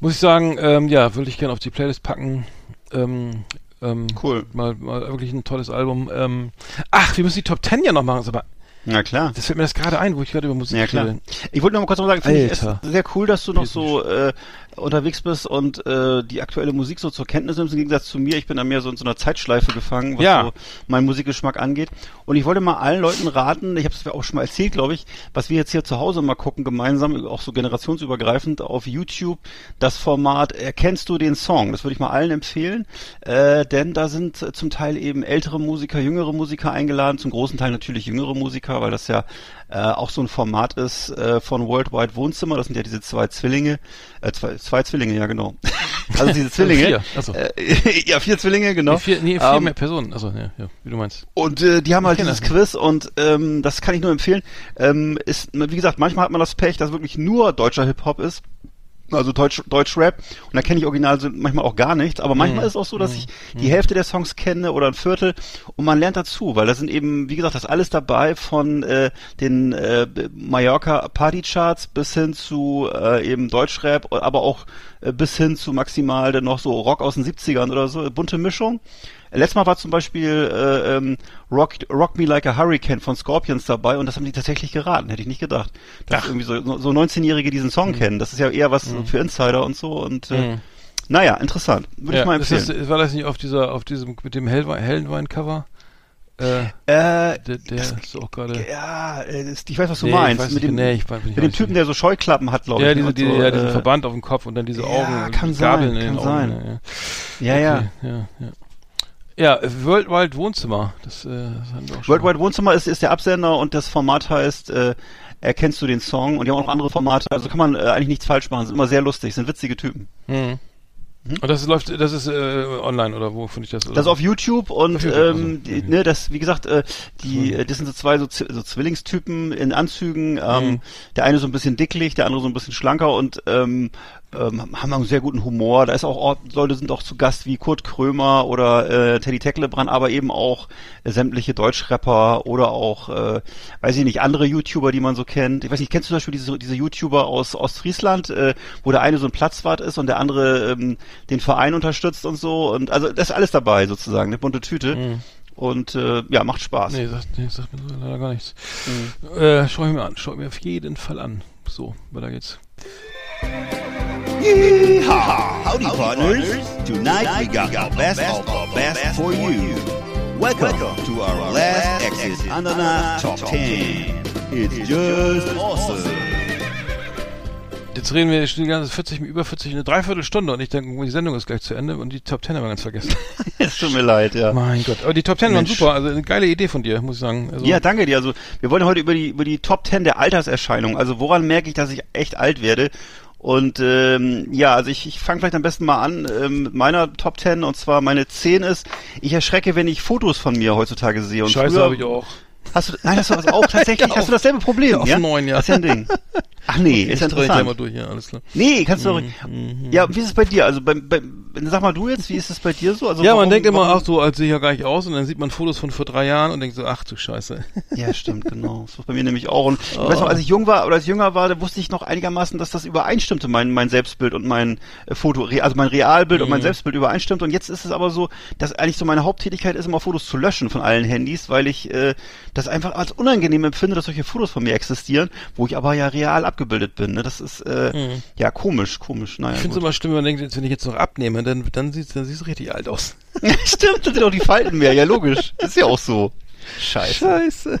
muss ich sagen, ähm, ja, würde ich gerne auf die Playlist packen. Ähm, ähm, Cool. Mal, mal wirklich ein tolles Album. Ähm, ach, wir müssen die Top Ten ja noch machen, aber Na klar. das fällt mir das gerade ein, wo ich gerade über Musik Ja klar. Ich wollte noch mal kurz noch mal sagen, finde ich es sehr cool, dass du noch so äh, unterwegs bist und äh, die aktuelle Musik so zur Kenntnis nimmst, im Gegensatz zu mir. Ich bin da mehr so in so einer Zeitschleife gefangen, was Ja. so meinen Musikgeschmack angeht. Und ich wollte mal allen Leuten raten, ich habe es auch schon mal erzählt, glaube ich, was wir jetzt hier zu Hause mal gucken, gemeinsam, auch so generationsübergreifend auf YouTube, das Format Erkennst du den Song? Das würde ich mal allen empfehlen, äh, denn da sind äh, zum Teil eben ältere Musiker, jüngere Musiker eingeladen, zum großen Teil natürlich jüngere Musiker, weil das ja äh, auch so ein Format ist äh, von Worldwide Wohnzimmer. Das sind ja diese zwei Zwillinge, äh, zwei, zwei Zwillinge, ja genau. Also diese Zwillinge. vier, ach so. Äh, ja, vier Zwillinge, genau. Nee, vier, nee, vier Ähm, mehr Personen. Also ja, ja, wie du meinst. und äh, die haben halt dieses Quiz und ähm, das kann ich nur empfehlen. Ähm, ist, wie gesagt, manchmal hat man das Pech, dass wirklich nur deutscher Hip-Hop ist. Also Deutsch, Deutsch Rap. Und da kenne ich original manchmal auch gar nichts. Aber manchmal ist es auch so, dass ich die Hälfte der Songs kenne oder ein Viertel und man lernt dazu, weil da sind eben, wie gesagt, das alles dabei von äh, den äh, Mallorca Party Charts bis hin zu äh, eben Deutschrap, aber auch äh, bis hin zu maximal dann noch so Rock aus den 70ern oder so, bunte Mischung. Letztes Mal war zum Beispiel äh, ähm, Rock, Rock Me Like a Hurricane von Scorpions dabei und das haben die tatsächlich geraten, hätte ich nicht gedacht. Dass irgendwie so, so 19-Jährige diesen Song kennen. Das ist ja eher was für Insider und so und äh, Mhm. naja, interessant. Würde ich mal ist empfehlen. das, war das nicht auf dieser, auf diesem, mit dem Hellwein, Hellenwein-Cover? Äh, äh, der, der ist auch gerade. ja, äh, das- ich weiß, was du Nee, meinst. weiß mit nicht, dem, nee, ich ich mit dem Typen, nicht. der so Scheuklappen hat, glaube Ja, ich. diese, diese, so, ja, diesen äh, Verband auf dem Kopf und dann diese ja, Augen, kann die Gabeln sein, in den kann Augen. sein. Ja, ja. Ja, ja. Okay, ja, ja. Ja, äh, Worldwide Wohnzimmer, das, äh, das. Worldwide Wohnzimmer ist, ist der Absender und das Format heißt äh, Erkennst du den Song? Und die haben auch noch andere Formate, also kann man äh, eigentlich nichts falsch machen. Sind immer sehr lustig, sind witzige Typen. Mhm. Und das läuft, das ist äh, online oder wo finde ich das? Oder? Das ist auf YouTube und Auf YouTube, ähm, also, die, ne, das, wie gesagt, äh, die, äh, das sind so zwei so, so Zwillingstypen in Anzügen. Ähm, Mhm. Der eine so ein bisschen dicklich, der andere so ein bisschen schlanker und ähm, ähm, haben einen sehr guten Humor. Da ist auch Ort- Leute sind auch zu Gast wie Kurt Krömer oder äh, Teddy Tecklebrand, aber eben auch äh, sämtliche Deutschrapper oder auch, äh, weiß ich nicht, andere YouTuber, die man so kennt. Ich weiß nicht, kennst du zum Beispiel diese, diese YouTuber aus Ostfriesland, äh, wo der eine so ein Platzwart ist und der andere ähm, den Verein unterstützt und so. Und also das ist alles dabei sozusagen, eine bunte Tüte. Mhm. Und äh, ja, macht Spaß. Nee, sagt, nee, sagt mir leider gar nichts. Mhm. Äh, schau ich mir an, schau ich mir auf jeden Fall an. So, weiter geht's. Yeehaw! Howdy, partners. Tonight we got the best of the best for you. Welcome to our last exit on the Knife Top 10. It's just awesome. Jetzt reden wir schon die ganze 40, über 40, eine Dreiviertelstunde und ich denke, die Sendung ist gleich zu Ende und die Top 10 haben wir ganz vergessen. Es tut mir leid, ja. mein Gott. Aber die Top 10 waren super, also eine geile Idee von dir, muss ich sagen. Also, Ja, danke dir. Also wir wollen heute über die über die Top 10 der Alterserscheinungen. Also woran merke ich, dass ich echt alt werde? Und ähm, ja, also ich, ich fange vielleicht am besten mal an ähm, mit meiner Top 10 und zwar meine 10 ist, ich erschrecke, wenn ich Fotos von mir heutzutage sehe. Und Scheiße habe ich auch. Hast du, nein, hast du das auch tatsächlich? Ja, hast du dasselbe Problem? auf ja, neun, ja. Das ist ja ein Ding. Ach nee, Okay, ist ich dreh gleich mal interessant. durch, ja, alles klar. Nee, kannst du doch. Mhm, Ja, wie ist es bei dir? Also beim, beim, sag mal du jetzt, wie ist es bei dir so? Also Ja, man warum- denkt immer, warum- ach so, als sehe ich ja gar nicht aus und dann sieht man Fotos von vor drei Jahren und denkt so, ach du Scheiße. Ja, stimmt, genau. Das war bei mir nämlich auch. Und ich Oh. weiß noch, als ich jung war oder als ich jünger war, da wusste ich noch einigermaßen, dass das übereinstimmte, mein, mein Selbstbild und mein äh, Foto, also mein Realbild und Mhm. mein Selbstbild übereinstimmt. Und jetzt ist es aber so, dass eigentlich so meine Haupttätigkeit ist, immer Fotos zu löschen von allen Handys, weil ich äh, das einfach als unangenehm empfinde, dass solche Fotos von mir existieren, wo ich aber ja real abgebildet bin. Ne? Das ist äh, ja komisch, komisch. Naja, Ich finde es immer schlimm, wenn man denkt, wenn ich jetzt noch abnehme, dann, dann sieht dann siehst du richtig alt aus. Stimmt, das sind auch die Falten mehr. Ja, logisch. Ist ja auch so. Scheiße. Scheiße.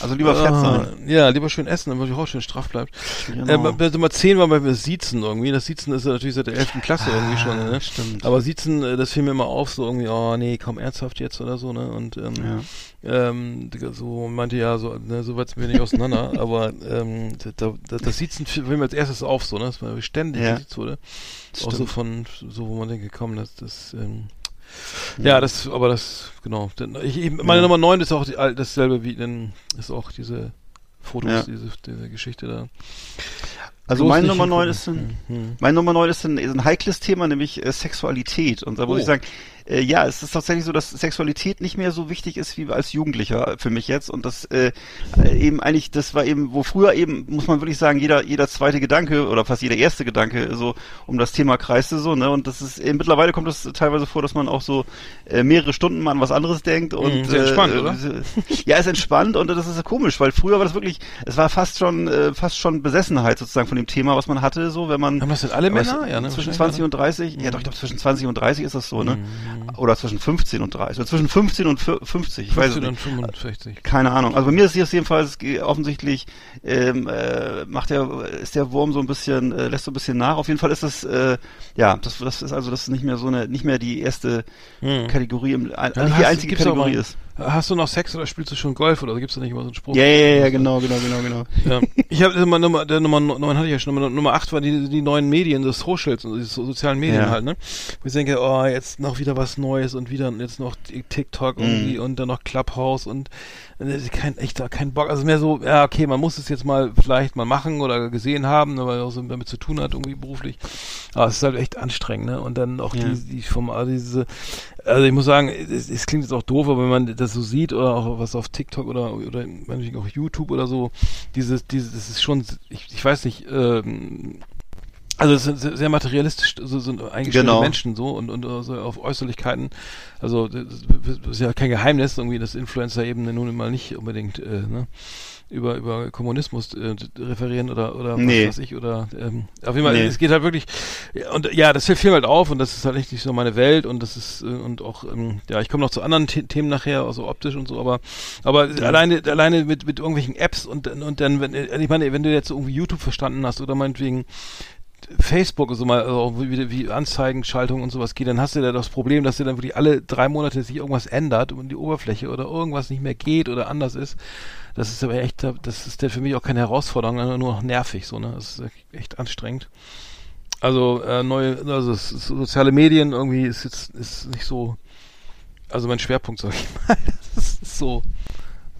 Also lieber fett sein. Ah, ja, lieber schön essen, damit die Haut schön straff bleibt. Genau. Ähm, also mal zehn war bei Siezen irgendwie. Das Siezen ist ja natürlich seit der 11. Klasse irgendwie schon, ne? Ah, stimmt. Aber Siezen, äh, das fiel mir immer auf, so irgendwie, oh nee, komm ernsthaft jetzt oder so, ne? Und ähm, ähm, Digga, so meinte ja, so, ne, so weit sind wir nicht auseinander, aber ähm, da, da, das Siezen fiel mir als erstes auf, so, ne? Dass man ständig Ja. gesiezt wurde. Auch Stimmt. so von, so wo man denkt, komm, das, das, ähm, ja, das, aber das, genau. Ich, ich, meine Nummer 9 ist auch die, dasselbe wie, denn ist auch diese Fotos, Ja. diese, diese Geschichte da. Also meine Nummer 9 hingucken. ist ein, Hm. Meine Nummer 9 ist ein, ist ein heikles Thema, nämlich äh, Sexualität. Und da muss Oh. ich sagen, äh, ja, es ist tatsächlich so, dass Sexualität nicht mehr so wichtig ist wie als Jugendlicher für mich jetzt. Und das äh, äh, eben eigentlich, das war eben, wo früher eben, muss man wirklich sagen, jeder, jeder zweite Gedanke oder fast jeder erste Gedanke so um das Thema kreiste so, ne? Und das ist äh, mittlerweile kommt es teilweise vor, dass man auch so äh, mehrere Stunden mal an was anderes denkt und Mhm, entspannt, äh, oder? ja, ist entspannt und das ist komisch, weil früher war das wirklich, es war fast schon, äh, fast schon Besessenheit sozusagen von dem Thema, was man hatte, so, wenn man Haben das denn alle Männer? Ja, ne? Zwischen Wahrscheinlich, 20 oder? und 30, ja doch, ich glaube zwischen 20 und 30 ist das so, ne? Mhm. Oder zwischen 15 und 30. Oder zwischen 15 und fü- 50, ich weiß es 15 und nicht. 65. Keine Ahnung. Also bei mir ist es jedenfalls offensichtlich ähm, äh, macht der ist der Wurm so ein bisschen äh, lässt so ein bisschen nach. Auf jeden Fall ist es äh, ja das das ist also das ist nicht mehr so eine nicht mehr die erste Hm. Kategorie im Ja, nicht hast die einzige Kategorie ist. Hast du noch Sex oder spielst du schon Golf oder gibt's da nicht immer so einen Spruch? Ja ja ja, genau genau genau genau. Ja. Ich habe Nummer, Nummer, der Nummer 9 hatte ich ja schon, Nummer, Nummer 8 war die, die neuen Medien, das Socials und die so, sozialen Medien Ja. halt, ne? Wo ich denke, oh, jetzt noch wieder was Neues und wieder jetzt noch TikTok irgendwie Mhm. und dann noch Clubhouse und kein echter, kein Bock. Also mehr so, ja, okay, man muss es jetzt mal vielleicht mal machen oder gesehen haben, weil auch so damit zu tun hat, irgendwie beruflich. Aber es ist halt echt anstrengend, ne? Und dann auch Ja. die, die vom, also diese, also ich muss sagen, es, es klingt jetzt auch doof, aber wenn man das so sieht oder auch was auf TikTok oder oder meinetwegen auch YouTube oder so, dieses, dieses, das ist schon, ich, ich weiß nicht, ähm, also es sind sehr, materialistisch, so sind eingestellte Genau. Menschen so und, und äh, so auf Äußerlichkeiten. Also das ist ja kein Geheimnis, irgendwie, dass Influencer-Ebene nun mal nicht unbedingt äh, ne, über über Kommunismus äh, referieren oder oder Nee. was weiß ich oder ähm, auf jeden Fall, Nee. es geht halt wirklich ja, und ja, das fällt viel halt auf und das ist halt echt nicht so meine Welt und das ist äh, und auch ähm, ja, ich komme noch zu anderen The Themen nachher, also optisch und so, aber aber alleine alleine mit mit irgendwelchen Apps und und dann wenn äh, ich meine, wenn du jetzt irgendwie YouTube verstanden hast oder meinetwegen Facebook so mal also wie, wie Anzeigenschaltung und sowas geht, dann hast du ja das Problem, dass dir dann wirklich alle drei Monate sich irgendwas ändert und die Oberfläche oder irgendwas nicht mehr geht oder anders ist. Das ist aber echt, das ist ja für mich auch keine Herausforderung, sondern nur noch nervig so, ne? Das ist echt anstrengend. Also äh, neue, also soziale Medien irgendwie ist jetzt ist nicht so, also mein Schwerpunkt sag ich mal. Das ist so,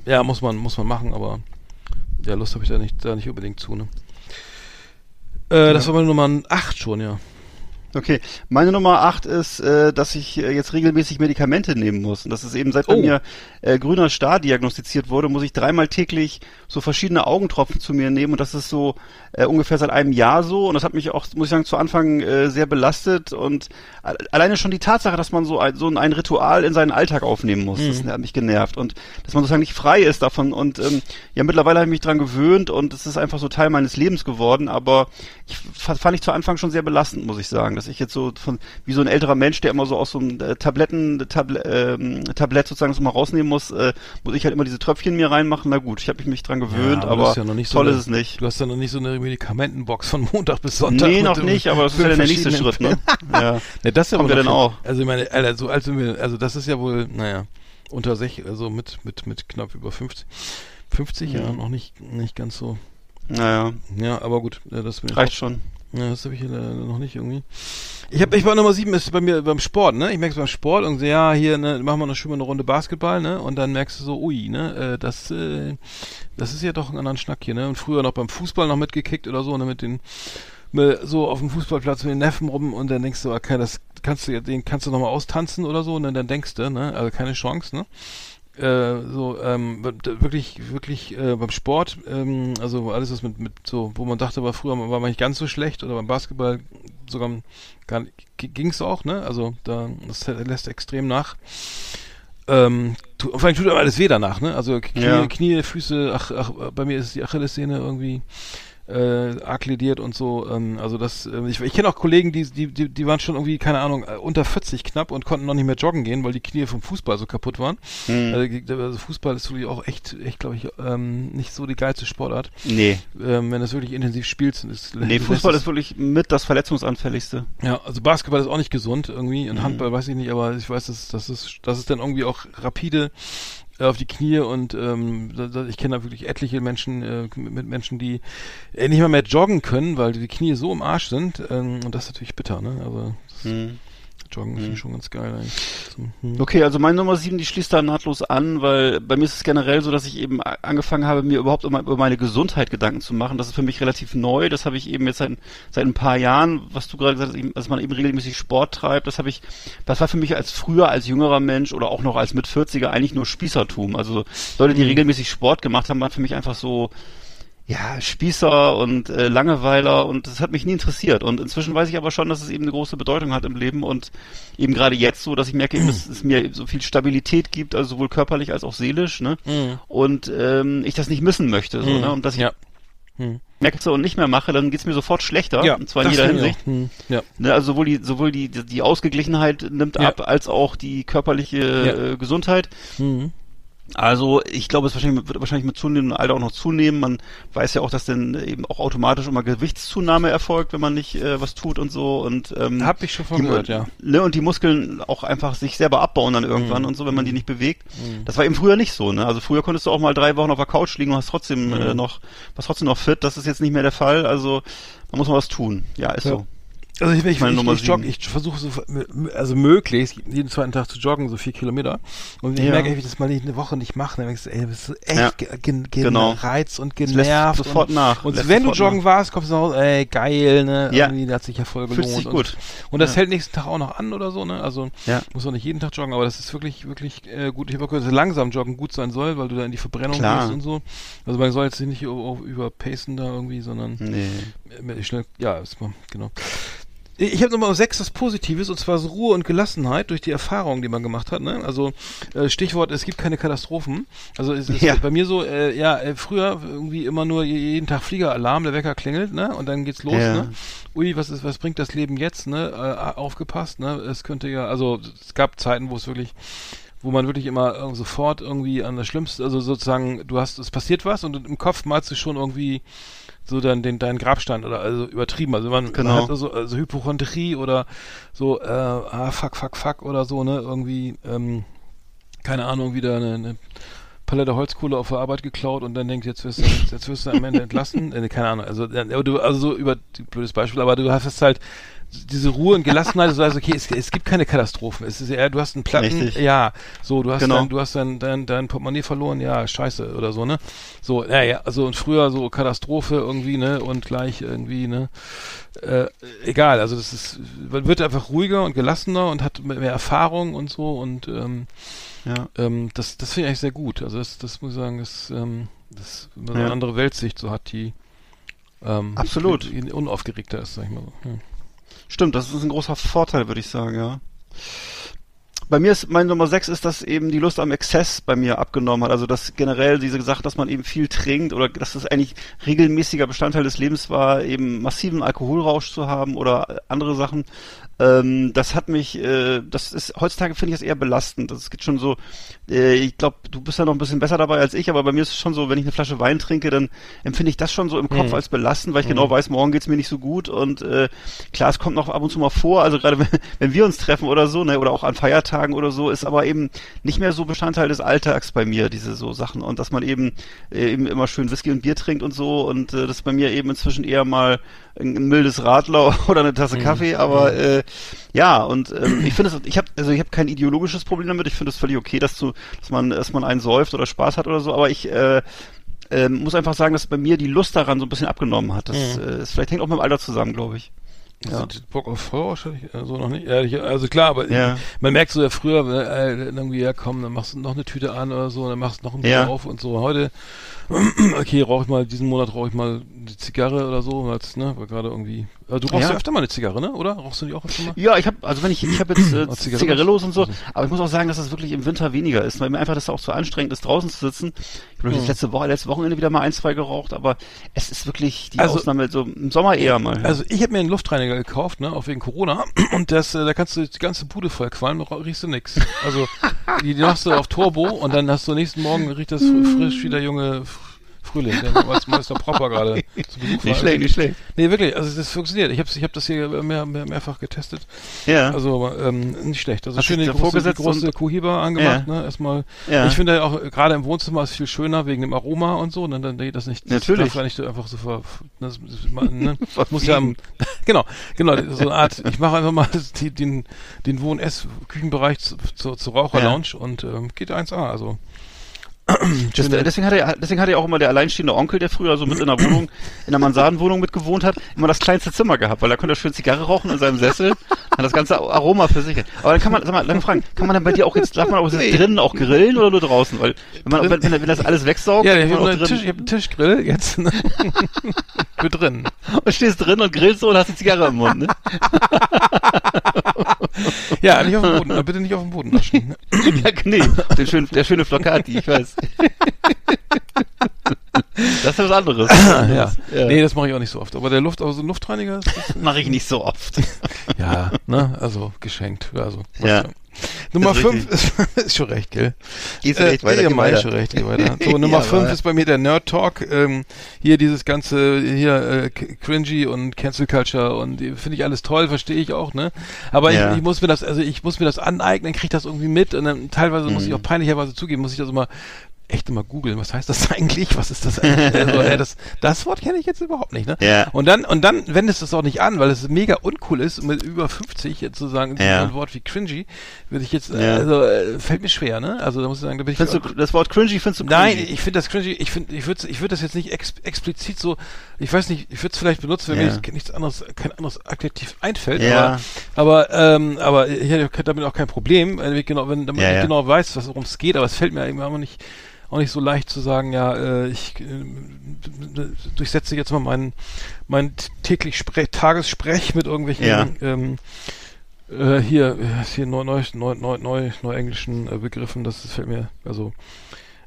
ja muss man muss man machen, aber ja Lust habe ich da nicht da nicht unbedingt zu, ne? Äh, Das war meine Nummer 8 schon, ja. Okay, meine Nummer 8 ist, äh, dass ich äh, jetzt regelmäßig Medikamente nehmen muss. Und das ist eben seit bei Oh. mir äh, grüner Star diagnostiziert wurde, muss ich dreimal täglich so verschiedene Augentropfen zu mir nehmen. Und das ist so äh, ungefähr seit einem Jahr so. Und das hat mich auch, muss ich sagen, zu Anfang äh, sehr belastet. Und alleine schon die Tatsache, dass man so ein, so ein Ritual in seinen Alltag aufnehmen muss, das hat mich genervt. Und dass man sozusagen nicht frei ist davon. Und ähm, ja, mittlerweile habe ich mich dran gewöhnt und es ist einfach so Teil meines Lebens geworden. Aber ich fa- fand ich zu Anfang schon sehr belastend, muss ich sagen, dass ich jetzt so von wie so ein älterer Mensch, der immer so aus so einem äh, Tabletten Tabl ähm, Tablett sozusagen das mal rausnehmen muss, äh, muss ich halt immer diese Tröpfchen mir reinmachen. Na gut, ich habe mich dran gewöhnt, Ja, aber, ist ja noch nicht so toll eine- ist es nicht. Du hast ja noch nicht so eine Medikamentenbox von Montag bis Sonntag. Nee, noch so nicht, aber das ist ja fünf der nächste Schritt, ne? Ja. Ne, das ist ja Kommt wohl ja dann auch. Also ich meine, Alter, so alt sind wir, also das ist ja wohl, naja, unter sich, also mit, mit, mit knapp über 50. 50 ja, noch nicht, nicht ganz so. Naja, Ja, aber gut, ja, das reicht schon. Ja, das habe ich hier noch nicht irgendwie. Ich habe, ich war Nummer sieben ist bei mir beim Sport, ne? Ich merke beim Sport und so, ja, hier, ne, machen wir noch schon mal eine Runde Basketball, ne? Und dann merkst du so, ui, ne, äh, das, äh, das ist ja doch ein anderer Schnack hier, ne? Und früher noch beim Fußball noch mitgekickt oder so, ne, mit den, so auf dem Fußballplatz mit den Neffen rum und dann denkst du, okay, das kannst du, den kannst du noch mal austanzen oder so, und dann denkst du, ne, also keine Chance, ne? Äh, so ähm, wirklich wirklich äh, beim Sport ähm, also alles was mit mit so wo man dachte war früher war man nicht ganz so schlecht oder beim Basketball sogar gar nicht- g- ging's auch ne also da das lässt extrem nach ähm, tu, vor allem tut einem alles weh danach, ne? Also Knie, Ja. Knie Füße, ach, ach, bei mir ist die Achillessehne irgendwie äh, akklidiert und so. Ähm, also das, äh, ich, ich kenne auch Kollegen, die, die, die, die waren schon irgendwie, keine Ahnung, äh, unter 40 knapp und konnten noch nicht mehr joggen gehen, weil die Knie vom Fußball so kaputt waren. Mhm. Also, also Fußball ist wirklich auch echt, echt glaube ich, ähm, nicht so die geilste Sportart. Nee. Ähm, wenn du es wirklich intensiv spielst, ist Nee, Fußball ist wirklich mit das verletzungsanfälligste. ja, also Basketball ist auch nicht gesund irgendwie Mhm. und Handball weiß ich nicht, aber ich weiß, dass das ist, das ist dann irgendwie auch rapide auf die Knie und ähm, ich kenne da wirklich etliche Menschen äh, mit Menschen, die äh, nicht mal mehr joggen können, weil die Knie so im Arsch sind ähm, und das ist natürlich bitter, ne? Also Mhm. Joggen finde ich schon ganz geil eigentlich. Hm. Okay, also meine Nummer sieben, die schließt da nahtlos an, weil bei mir ist es generell so, dass ich eben angefangen habe, mir überhaupt über über meine Gesundheit Gedanken zu machen. Das ist für mich relativ neu. Das habe ich eben jetzt seit, seit ein paar Jahren, was du gerade gesagt hast, dass man eben regelmäßig Sport treibt. Das habe ich, das war für mich als früher, als jüngerer Mensch oder auch noch als mit 40er eigentlich nur Spießertum. Also Leute, die regelmäßig Sport gemacht haben, waren für mich einfach so, ja, Spießer und äh, Langeweiler und das hat mich nie interessiert. Und inzwischen weiß ich aber schon, dass es eben eine große Bedeutung hat im Leben und eben gerade jetzt so, dass ich merke, eben, dass es mir so viel Stabilität gibt, also sowohl körperlich als auch seelisch, ne? Mhm. Und ähm, ich das nicht missen möchte, so, Mhm. ne? Und dass ich Ja. merke so und nicht mehr mache, dann geht's mir sofort schlechter. Ja, und zwar in jeder Hinsicht. Hm, Ja. Ne, also sowohl die, sowohl die, die Ausgeglichenheit nimmt Ja. ab, als auch die körperliche äh, Gesundheit. Mhm. Also ich glaube, es wahrscheinlich, wird wahrscheinlich mit zunehmendem Alter auch noch zunehmen. Man weiß ja auch, dass dann eben auch automatisch immer Gewichtszunahme erfolgt, wenn man nicht äh, was tut und so. Und ähm, Hab ich schon von die, gehört, ja. Ne, und die Muskeln auch einfach sich selber abbauen dann irgendwann Mhm. und so, wenn man die nicht bewegt. Das war eben früher nicht so. Ne? Also früher konntest du auch mal drei Wochen auf der Couch liegen und hast trotzdem Mhm. äh, noch, warst trotzdem noch fit. Das ist jetzt nicht mehr der Fall. Also man muss mal was tun. Ja, ist Ja. so. Also ich, ich, Meine ich, Nummer ich, jogge, ich versuche so also möglichst jeden zweiten Tag zu joggen, so vier Kilometer. Und ich Ja. merke, wenn ich das mal eine Woche nicht mache, dann denkst du, ey, bist du echt Ja. ge ge Genau. gereizt und genervt. sofort und, nach. Und Lässt wenn du joggen nach. warst, kommst du nach Hause, ey, geil, ne? Ja. Irgendwie, der hat sich ja voll Fühlt gelohnt. sich und, gut. Und das Ja. hält nächsten Tag auch noch an oder so, ne? Also Ja. muss auch nicht jeden Tag joggen, aber das ist wirklich, wirklich äh, gut. Ich habe auch gehört, dass langsam joggen gut sein soll, weil du da in die Verbrennung Klar. gehst und so. Also man soll jetzt nicht überpacen da irgendwie, sondern Nee. schnell, ja, ist mal, genau. Ich habe Nummer sechs das Positives, und zwar so Ruhe und Gelassenheit durch die Erfahrungen, die man gemacht hat. Ne? Also äh, Stichwort, es gibt keine Katastrophen. Also es ist Ja. bei mir so, äh, ja, äh, früher irgendwie immer nur je- jeden Tag Fliegeralarm, der Wecker klingelt, ne? Und dann geht's los, Ja. ne? Ui, was ist, was bringt das Leben jetzt, ne? Äh, aufgepasst, ne? Es könnte ja, also es gab Zeiten, wo es wirklich wo man wirklich immer sofort irgendwie an das Schlimmste, also sozusagen, du hast, es passiert was und im Kopf malst du schon irgendwie so dann den deinen Grabstein oder also übertrieben. Also man, Genau. man hat also, also Hypochondrie oder so, äh, ah, fuck, fuck, fuck oder so, ne? Irgendwie, ähm, keine Ahnung, wieder eine, eine Palette Holzkohle auf der Arbeit geklaut und dann denkt, jetzt wirst du, jetzt wirst du am Ende entlassen. Äh, keine Ahnung, also, du, also so über, blödes Beispiel, aber du hast halt diese Ruhe und Gelassenheit, du sagst, okay, es, es gibt keine Katastrophen. Es ist eher, du hast einen Platten, Richtig. ja, so, du hast Genau. dein, du hast dein, dein, dein Portemonnaie verloren, ja, scheiße, oder so, ne? So, naja, also und früher so Katastrophe irgendwie, ne, und gleich irgendwie, ne, äh, egal, also das ist, man wird einfach ruhiger und gelassener und hat mehr Erfahrung und so und ähm, Ja. ähm, das, das finde ich eigentlich sehr gut. Also das, das muss ich sagen, ist, ähm, das, wenn man so Ja. eine andere Weltsicht so hat, die ähm, Absolut. unaufgeregter ist, sag ich mal so. Ja. Stimmt, das ist ein großer Vorteil, würde ich sagen, ja. Bei mir ist, meine Nummer sechs ist, dass eben die Lust am Exzess bei mir abgenommen hat. Also, dass generell diese Sache, dass man eben viel trinkt oder dass das eigentlich regelmäßiger Bestandteil des Lebens war, eben massiven Alkoholrausch zu haben oder andere Sachen. Ähm, das hat mich, äh, das ist, heutzutage finde ich das eher belastend. Das geht schon so, äh, ich glaube, du bist ja noch ein bisschen besser dabei als ich, aber bei mir ist es schon so, wenn ich eine Flasche Wein trinke, dann empfinde ich das schon so im Kopf Mhm. als belastend, weil ich genau weiß, morgen geht's mir nicht so gut und äh, klar, es kommt noch ab und zu mal vor, also gerade wenn, wenn wir uns treffen oder so, ne, oder auch an Feiertagen oder so, ist aber eben nicht mehr so Bestandteil des Alltags bei mir, diese so Sachen. Und dass man eben äh, eben immer schön Whisky und Bier trinkt und so und äh, das ist bei mir eben inzwischen eher mal ein, ein mildes Radler oder eine Tasse Kaffee, aber äh, ja und ähm, ich finde es, ich habe also ich habe kein ideologisches Problem damit, ich finde es völlig okay, dass du, dass man, dass man einen säuft oder Spaß hat oder so, aber ich äh, ähm, muss einfach sagen, dass bei mir die Lust daran so ein bisschen abgenommen hat. Das, Mhm. äh, es vielleicht hängt auch mit dem Alter zusammen, glaube ich. Ja. Also, Bock auf Feuer wahrscheinlich, äh, so noch nicht. Also klar, aber Ja. man merkt so ja früher, äh, irgendwie, ja komm, dann machst du noch eine Tüte an oder so, dann machst du noch ein Bier Ja. auf und so. Heute, okay, rauche ich mal, diesen Monat rauche ich mal eine Zigarre oder so, als, ne, weil gerade irgendwie, äh, du rauchst ja. Ja. öfter mal eine Zigarre, ne, oder? Rauchst du die auch öfter mal? Ja, ich habe also wenn ich ich habe jetzt äh, Oh, Zigarillos. Und so, aber ich muss auch sagen, dass das wirklich im Winter weniger ist, weil mir einfach das auch so anstrengend ist, draußen zu sitzen. Ich habe Hm. das letzte Woche, letzte Wochenende wieder mal ein, zwei geraucht, aber es ist wirklich die Also- Ausnahme so im Sommer eher mal. Also ich habe mir einen Luftreiniger gekauft, ne, auch wegen Corona. Und das, äh, da kannst du die ganze Bude voll qualmen, riechst du nix. Also die, die machst du auf Turbo und dann hast du nächsten Morgen riecht das fr- frisch wie der junge Frühling, als Meister Propper gerade zu Besuch war. nicht schlecht, nicht schlecht. Nee, wirklich, also das funktioniert. Ich habe ich hab das hier mehr, mehr, mehrfach getestet. Ja. Also ähm, nicht schlecht. Also Hast schön dich die davor große, große Kuhiba angemacht, Ja. ne? Erstmal. Ja. Ich finde auch äh, gerade im Wohnzimmer ist viel schöner wegen dem Aroma und so. Und dann, geht das nicht. Das Natürlich. darf ja nicht einfach so ver, das, das, ne? muss ja genau, genau, so eine Art. Ich mache einfach mal die, den den Wohn-Ess-Küchenbereich zu, zu, zur Raucherlounge und ähm, geht 1A. Also Das, deswegen hat er, deswegen hat er auch immer der alleinstehende Onkel, der früher so mit in der Wohnung, in der Mansardenwohnung mitgewohnt hat, immer das kleinste Zimmer gehabt, weil da konnte er schön Zigarre rauchen in seinem Sessel, hat das ganze Aroma für sich. Aber dann kann man, sag mal, lange fragen, kann man dann bei dir auch jetzt, darf man auch jetzt drinnen auch grillen oder nur draußen? Weil, wenn man, wenn, wenn, wenn das alles wegsaugt, ja, ich habe einen, Tisch, ich hab einen Tischgrill jetzt ne? für drin. und stehst drin und grillst so und hast die Zigarre im Mund, ne? Ja, nicht auf dem Boden. Bitte nicht auf dem Boden waschen. ja, nee, der schöne, der schöne Flocati, ich weiß. Das ist was anderes. ja. Ja. Nee, das mache ich auch nicht so oft. Aber der Luft, aber so ein Luftreiniger mache ich nicht so oft. ja, ne, also geschenkt. Also, Ja. Nummer Ist 5 ist, ist schon recht, gell? Gehst du recht weiter, ja, geh weiter. schon recht, geh weiter. So, Nummer Ja, 5 aber- ist bei mir der Nerd Talk. Ähm, hier dieses ganze, hier, äh, cringy und Cancel Culture und finde ich alles toll, verstehe ich auch, ne? Aber Ja. ich, ich muss mir das, also ich muss mir das aneignen, kriege das irgendwie mit und dann teilweise muss Mhm. ich auch peinlicherweise zugeben, muss ich das immer echt immer googeln, was heißt das eigentlich? Was ist das eigentlich? also, äh, das, das Wort kenne ich jetzt überhaupt nicht, ne? Ja. Und dann, und dann wendest du es auch nicht an, weil es mega uncool ist, mit über 50 jetzt zu sagen, Ja. ein Wort wie cringy, würde ich jetzt, Ja. also, äh, fällt mir schwer, ne? Also, da muss ich sagen, da bin ich, Findest du das Wort cringy findest du Nein, cringy? ich finde das cringy, ich finde, ich würde ich würde das jetzt nicht ex explizit so, ich weiß nicht, ich würde es vielleicht benutzen, wenn Ja. mir nicht, nichts anderes, kein anderes Adjektiv einfällt, Ja. aber, aber, ähm, aber ich hätte damit auch kein Problem, wenn ich genau, wenn Ja, ich genau weiß, was worum es geht, aber es fällt mir immer nicht, auch nicht so leicht zu sagen, ja, äh, ich äh, durchsetze jetzt mal meinen, meinen täglich Spre Tagessprech mit irgendwelchen, Ja. ähm, äh, hier, äh, hier neu, neu, neu, neu, neu, englischen äh, Begriffen, das, das fällt mir, also,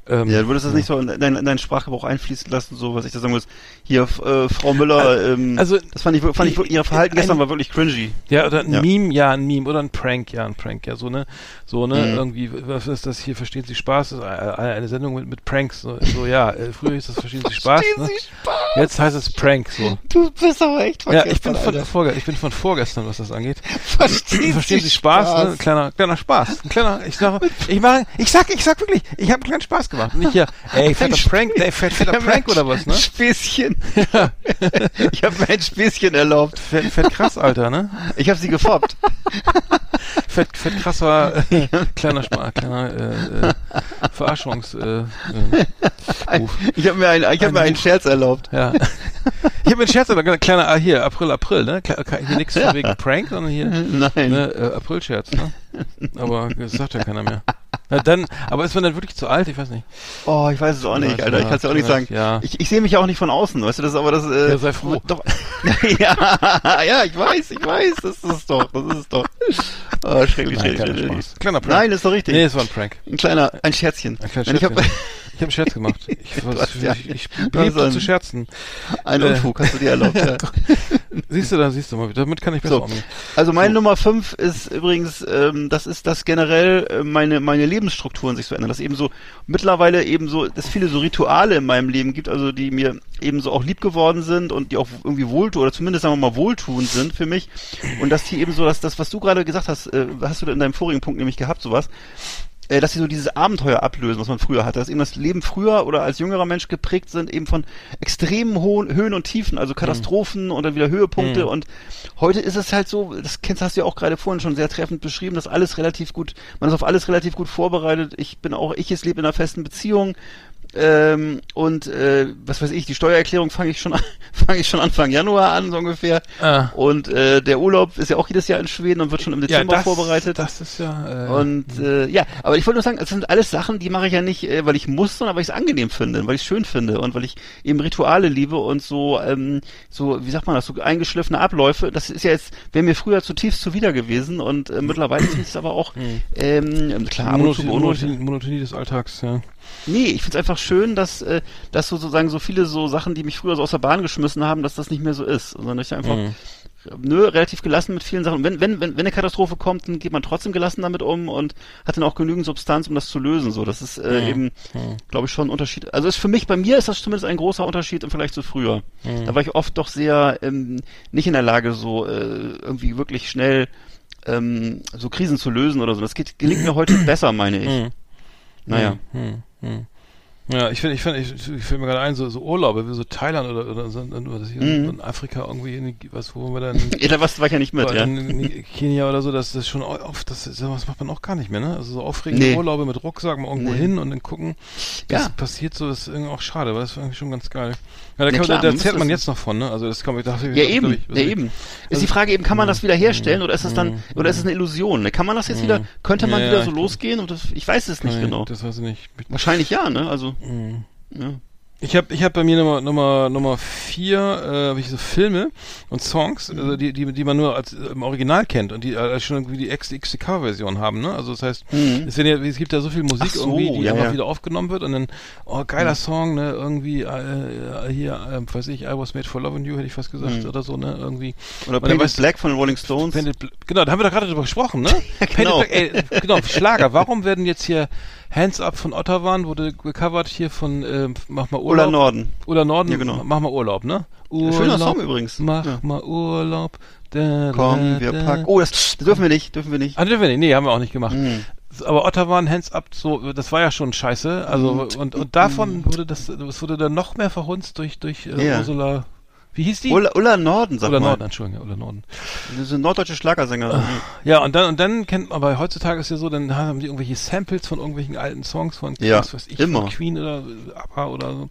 ähm, Ja, du würdest das nicht so in deinen in deinen Sprachgebrauch einfließen lassen, so was ich da sagen muss. Hier, äh, Frau Müller, ähm, also- das fand ich, fand ich, ihr Verhalten Ein- gestern war wirklich cringy. Ja, oder ein Ja. Meme, ja, ein Meme oder ein Prank, ja, ein Prank, ja, so ne, so ne, Mhm. irgendwie, was ist das hier, verstehen Sie Spaß, das ist eine Sendung mit, mit Pranks, so, so ja, äh, früher hieß das Verstehen Sie Spaß, ne? jetzt heißt es Prank, so. Du bist aber echt Ja, ich bin von, vorge ich bin von vorgestern, was das angeht. Verstehen, Sie Spaß, ne? Kleiner, kleiner Spaß, ein kleiner, ich sag, ich mach, ich sag, ich sag wirklich, ich habe einen kleinen Spaß gemacht, nicht hier, ey, fetter Prank, ey, fett, fetter Prank oder was, ne? Späßchen. ich habe mir ein Späßchen erlaubt. Fett, fett krass, Alter, ne? Ich habe sie gefoppt. Fett, fett krasser, äh, kleiner, Spa kleiner, äh, äh, Verarschungs, äh, äh. Ich habe mir, ein, ich hab mir einen Scherz erlaubt. Ja. Ich habe einen Scherz, aber ein kleiner, ah, hier, April, April, ne? Hier nichts von wegen Prank, sondern hier, Nein. ne, äh, April-Scherz, ne? Aber das sagt ja keiner mehr. Na dann, aber ist man dann wirklich zu alt? Ich weiß nicht. Oh, ich weiß es auch nicht, Alter. Ich kann es ja auch nicht sagen. ja. Ich, ich sehe mich ja auch nicht von außen, weißt du, das ist aber das. Äh, Ja, sei froh. Doch. ja, ja, ich weiß, ich weiß, das ist es doch, das ist es doch. Oh, schrecklich, Nein, schrecklich, kleiner schrecklich. Kleiner Prank. Nein, ist doch richtig. Nee, es war ein Prank. Ein kleiner, ein Scherzchen. Ein kleiner Nein, ich habe einen Scherz gemacht. Ich, was, hast ja- ich, ich liebe einen- zu scherzen. einen Äh. Unfug, hast du dir erlaubt. Ja. Siehst du, da siehst du mal, damit kann ich besser So. umgehen. Also meine Nummer fünf ist übrigens, ähm, das ist, dass generell äh, meine meine Lebensstrukturen sich so ändern, dass eben so mittlerweile eben so, dass viele so Rituale in meinem Leben gibt, also die mir eben so auch lieb geworden sind und die auch irgendwie wohltun oder zumindest sagen wir mal wohltuend sind für mich und dass die eben so, dass das, was du gerade gesagt hast, äh, hast du in deinem vorigen Punkt nämlich gehabt, sowas, äh, dass sie so dieses Abenteuer ablösen, was man früher hatte, dass eben das Leben früher oder als jüngerer Mensch geprägt sind eben von extremen hohen Höhen und Tiefen, also Katastrophen und dann wieder Höhepunkte Mhm. und heute ist es halt so, das kennst hast du ja auch gerade vorhin schon sehr treffend beschrieben, dass alles relativ gut, man ist auf alles relativ gut vorbereitet. Ich bin auch, ich es lebe in einer festen Beziehung. Ähm, und äh, was weiß ich, die Steuererklärung fange ich schon an, fange ich schon Anfang Januar an, so ungefähr. Ah. Und äh, der Urlaub ist ja auch jedes Jahr in Schweden und wird schon im Dezember vorbereitet. Das ist ja. Äh, Und äh, ja, aber ich wollte nur sagen, es sind alles Sachen, die mache ich ja nicht, äh, weil ich muss, sondern weil ich es angenehm finde, weil ich es schön finde und weil ich eben Rituale liebe und so, ähm, so, wie sagt man das, so eingeschliffene Abläufe. Das ist ja jetzt, wäre mir früher zutiefst zuwider gewesen und äh, mittlerweile finde ich es aber auch, ähm, klar, Monotonie, Monotonie des Alltags, ja. Nee, ich find's einfach schön, dass, äh, dass so sozusagen so viele so Sachen, die mich früher so aus der Bahn geschmissen haben, dass das nicht mehr so ist. Sondern ich einfach, Mhm. nö, relativ gelassen mit vielen Sachen. Und wenn, wenn, wenn, wenn eine Katastrophe kommt, dann geht man trotzdem gelassen damit um und hat dann auch genügend Substanz, um das zu lösen. So, das ist äh, Mhm. eben, glaube ich, schon ein Unterschied. Also ist für mich, bei mir ist das zumindest ein großer Unterschied im Vergleich zu früher. Mhm. Da war ich oft doch sehr ähm, nicht in der Lage, so äh, irgendwie wirklich schnell ähm, so Krisen zu lösen oder so. Das geht, gelingt mir heute besser, meine ich. Mhm. Naja. Hm, hm. Mm. Ja, ich finde, ich finde, ich, ich fällt mir gerade ein, so, so Urlaube, wie so Thailand oder, oder so, oder das hier Mhm. in Afrika irgendwie, in, was, wo wir dann, Ja, da warst, war ich ja nicht mit, ja. in, Kenia oder so, das, das ist schon oft, das, ist- sowas macht man auch gar nicht mehr, ne? Also so aufregende Nee. Urlaube mit Rucksack mal irgendwo Nee. hin und dann gucken, das Ja. passiert so, das ist irgendwie auch schade, weil das ist irgendwie schon ganz geil. Ja, da, kann, klar, da, da man erzählt man das- jetzt noch von, ne? Also das kann man, da Ja, eben, ja, eben. Ist die Frage eben, kann man das wieder herstellen oder ist es dann, oder ist es eine Illusion? ne? Kann man das jetzt wieder, könnte man Ja, wieder ja, so ich- losgehen? Und das, ich weiß es nicht genau. Das weiß ich nicht. Wahrscheinlich ja, ne? Also, Mhm. ja. Ich habe ich hab bei mir Nummer Nummer Nummer vier äh, habe ich so Filme und Songs, Mhm. also die die die man nur als äh, im Original kennt und die äh, schon irgendwie die XXK Version haben, ne? Also das heißt, Mhm. es, ja, es gibt ja so viel Musik so, irgendwie, die ja, einfach ja. wieder aufgenommen wird und dann oh geiler Song, ne? Irgendwie äh, hier äh, weiß ich, I was made for loving you hätte ich fast gesagt Mhm. oder so, ne? Irgendwie Oder Painted weißt- Black von Rolling Stones. Painted genau, da haben wir doch gerade drüber gesprochen, ne? genau. Painted Black, ey, genau, Schlager. Warum werden jetzt hier Hands Up von Ottawa wurde gecovert hier von ähm, Mach mal Urlaub? Oder Norden. Oder Norden, Ja, genau. mach mal Urlaub, ne? Urlaub, Schöner Song übrigens. Mach Ja. mal Urlaub. Da, Komm, da, wir packen. Oh, das, das dürfen wir nicht, dürfen wir nicht. Ah, dürfen wir nicht. Nee, haben wir auch nicht gemacht. Mhm. Aber Ottawa und Hands Up, so, das war ja schon scheiße. Also, Mhm. und, und davon wurde das, das wurde dann noch mehr verhunzt durch, durch äh, Ja. Ursula, wie hieß die? Ulla, Ulla Norden, sag Ulla mal. Norden, Entschuldigung, ja, Ulla Norden. Das ist eine norddeutsche Schlagersänger. Ja, und dann, und dann kennt man, aber heutzutage ist ja so, dann haben die irgendwelche Samples von irgendwelchen alten Songs von, Ja, was weiß ich, immer. Queen oder ABBA oder so.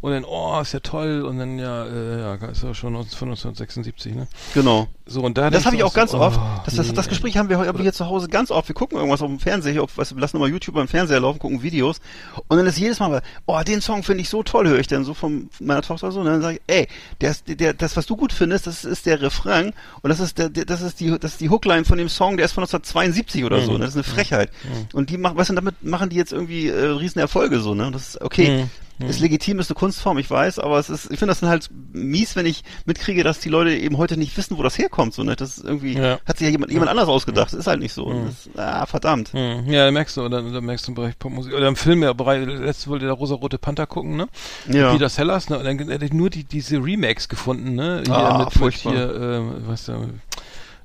Und dann, oh, ist ja toll. Und dann, ja, äh, ja, ist ja schon von 1976, ne? Genau. So, und da Das habe ich du auch ganz so, oft. oh, Das, das, das nee, Gespräch haben wir heute hier zu Hause ganz oft. Wir gucken irgendwas auf dem Fernseher, auf, was, wir lassen immer YouTube beim Fernseher laufen, gucken Videos. Und dann ist jedes Mal, oh, den Song finde ich so toll, höre ich dann so von meiner Tochter so. Und dann sage ich, ey, der, der, das, was du gut findest, das ist der Refrain. Und das ist der, der das ist die, das ist die Hookline von dem Song, der ist von 1972 oder so. Und das ist eine Frechheit. Und die machen, was denn damit machen die jetzt irgendwie äh, riesen Erfolge so, ne? Und das ist okay. Ist legitim, ist eine Kunstform, ich weiß, aber es ist, ich finde das dann halt mies, wenn ich mitkriege, dass die Leute eben heute nicht wissen, wo das herkommt, so, ne? Das ist irgendwie, Ja. hat sich ja jemand, jemand anders ausgedacht, ist halt nicht so. Das, ah, verdammt. Hm, Ja, da merkst du, oder da merkst du im Bereich Popmusik, oder im Film, ja, Bereich, letztes wollte der rosa-rote Panther gucken, ne? Ja. Peter Sellers, ne? Und dann hätte ich nur die, diese Remakes gefunden, ne? Hier Ah, mit, mit furchtbar. hier, ähm, was da,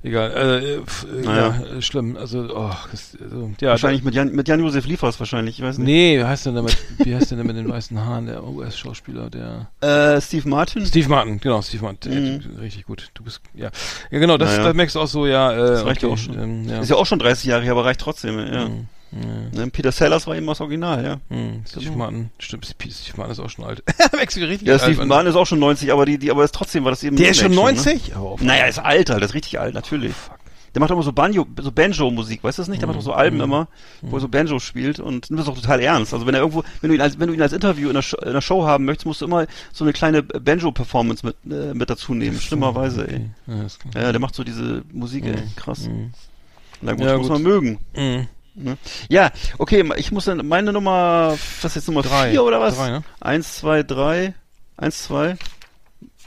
egal, äh, äh, f- äh, Naja. ja, äh, schlimm, also, oh, das, also, ja. Wahrscheinlich mit Jan, mit Jan-Josef Liefers wahrscheinlich, ich weiß Da, nicht. nee, wie heißt denn der mit, wie heißt denn der mit den weißen Haaren, der US-Schauspieler, der, Äh, Steve Martin? Steve Martin, genau, Steve Martin, Mhm. äh, richtig gut, du bist, ja, ja, genau, das, Naja. da merkst du auch so, ja, äh, Das reicht ja okay, auch schon. Ähm, ja. Ist ja auch schon 30 Jahre aber reicht trotzdem, ja. Mhm. Ja. Ne, Peter Sellers war eben das Original, ja. Hm, Steve Genau. Martin, stimmt, Steve Martin ist auch schon alt. Wechsel richtig Ja, alt. Steve Mann. Martin ist auch schon 90, aber die, die, aber trotzdem war das eben. Der ist schon Remake Ne? 90? Aber auf- Naja, ist alt, halt, ist richtig alt, natürlich. Der macht immer so Banjo, so Banjo-Musik, weißt du das nicht? Der macht doch so Alben immer, wo er so Banjo spielt und nimmt das auch total ernst. Also wenn er irgendwo, wenn du ihn als, wenn du ihn als Interview in der, Show, in der Show haben möchtest, musst du immer so eine kleine Banjo-Performance mit, äh, mit dazu nehmen. Schlimmerweise, ey. Okay. Ja, ist klar. Ja, der macht so diese Musik, ey. Krass. Na gut, Ja, muss gut. man mögen. Ne? Ja, okay, ich muss dann, meine Nummer, was ist jetzt Nummer Drei. vier oder was? Drei, ne? Eins, zwei, drei. Eins, zwei,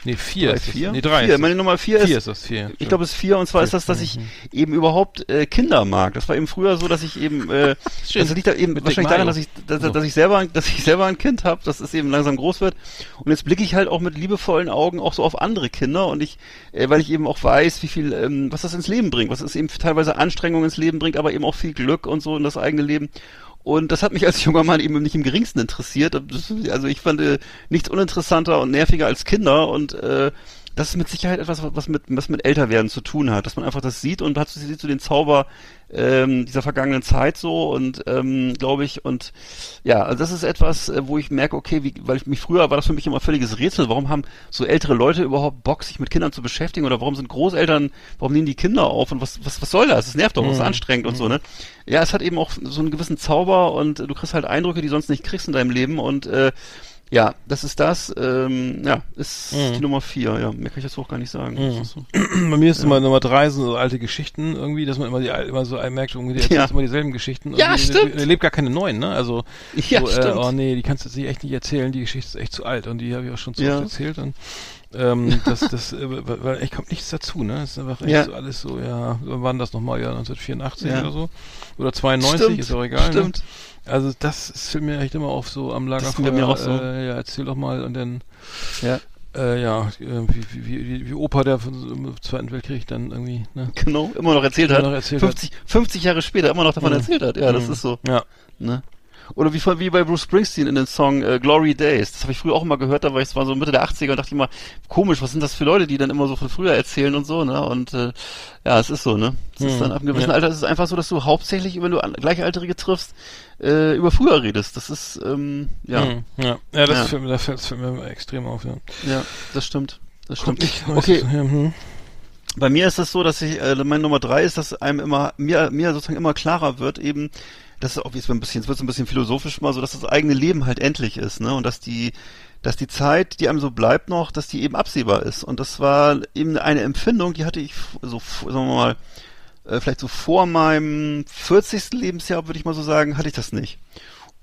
Nee, vier drei, vier. Nee, drei vier. Meine Nummer vier. Vier ist, ist das, vier. ich glaube, es ist vier und zwar ist das, dass ich eben überhaupt äh, Kinder mag. Das war eben früher so, dass ich eben, äh, das liegt da eben Mit wahrscheinlich daran, dass ich, dass, So. dass ich selber, dass ich selber ein Kind habe, dass es eben langsam groß wird. Und jetzt blicke ich halt auch mit liebevollen Augen auch so auf andere Kinder und ich, äh, weil ich eben auch weiß, wie viel, ähm, was das ins Leben bringt, was es eben teilweise Anstrengung ins Leben bringt, aber eben auch viel Glück und so in das eigene Leben. Und das hat mich als junger Mann eben nicht im geringsten interessiert. Also ich fand äh, nichts uninteressanter und nerviger als Kinder und äh, das ist mit Sicherheit etwas, was mit, was mit Älterwerden zu tun hat, dass man einfach das sieht und hat sieht so den Zauber ähm, dieser vergangenen Zeit so und ähm, glaube ich und ja, also das ist etwas, äh, wo ich merke, okay, wie, weil ich mich früher war das für mich immer völliges Rätsel, warum haben so ältere Leute überhaupt Bock, sich mit Kindern zu beschäftigen oder warum sind Großeltern, warum nehmen die Kinder auf und was was was soll das? Das nervt doch, das ist anstrengend und so ne. Ja, es hat eben auch so einen gewissen Zauber und du kriegst halt Eindrücke, die du sonst nicht kriegst in deinem Leben und äh, ja, das ist das. Ähm, ja, ist Mhm. die Nummer vier. Ja, mehr kann ich jetzt auch gar nicht sagen. Das ist so. Bei mir ist immer Nummer drei sind so alte Geschichten irgendwie, dass man immer die immer so merkt, irgendwie die erzählt Ja. immer dieselben Geschichten. Ja, Irgendwie, stimmt. Er lebt gar keine neuen, ne? Also Ja, so, äh, oh nee, die kannst du sich echt nicht erzählen, die Geschichte ist echt zu alt und die habe ich auch schon zu Ja. oft erzählt und ähm, das, das, äh, weil echt kommt nichts dazu, ne? Es ist einfach echt Ja. so alles so, ja, wann war das nochmal, ja, 1984 Ja. oder so. Oder 92, Stimmt, ist auch egal. stimmt. Ne? Also das ist mir echt immer auf so am Lagerfeuer. bei mir auch so. Äh, ja, erzähl doch mal und dann Ja, äh, ja, äh, wie, wie, wie, wie Opa, der im Zweiten Weltkrieg dann irgendwie, ne? genau. Immer noch erzählt Immer hat. noch erzählt 50, 50 Jahre später immer noch davon Mhm. erzählt hat. Ja, das Mhm. ist so. Ja. Ne? Oder wie, wie bei Bruce Springsteen in dem Song äh, Glory Days. Das habe ich früher auch immer gehört, da war ich, es war so Mitte der 80er und dachte ich immer, komisch, was sind das für Leute, die dann immer so von früher erzählen und so, ne? Und äh, ja, es ist so, ne? Es ist Mhm. dann ab einem gewissen Ja. Alter ist es einfach so, dass du hauptsächlich, wenn du Gleichaltrige triffst, äh, über früher redest. Das ist, ähm, ja, Mhm. ja. Ja, das Ja. Fällt, mir- da fällt mir extrem auf, ja. ja, das stimmt. Das stimmt. Kommt Okay, Ja, hm. Bei mir ist es so, dass ich, äh, meine Nummer drei ist, dass einem immer, mir, mir sozusagen immer klarer wird, eben, das ist auch jetzt ein bisschen, jetzt wird ein bisschen philosophisch mal so, dass das eigene Leben halt endlich ist, ne? Und dass die, dass die Zeit, die einem so bleibt noch, dass die eben absehbar ist. Und das war eben eine Empfindung, die hatte ich so, sagen wir mal, äh, vielleicht so vor meinem 40. Lebensjahr, würde ich mal so sagen, hatte ich das nicht.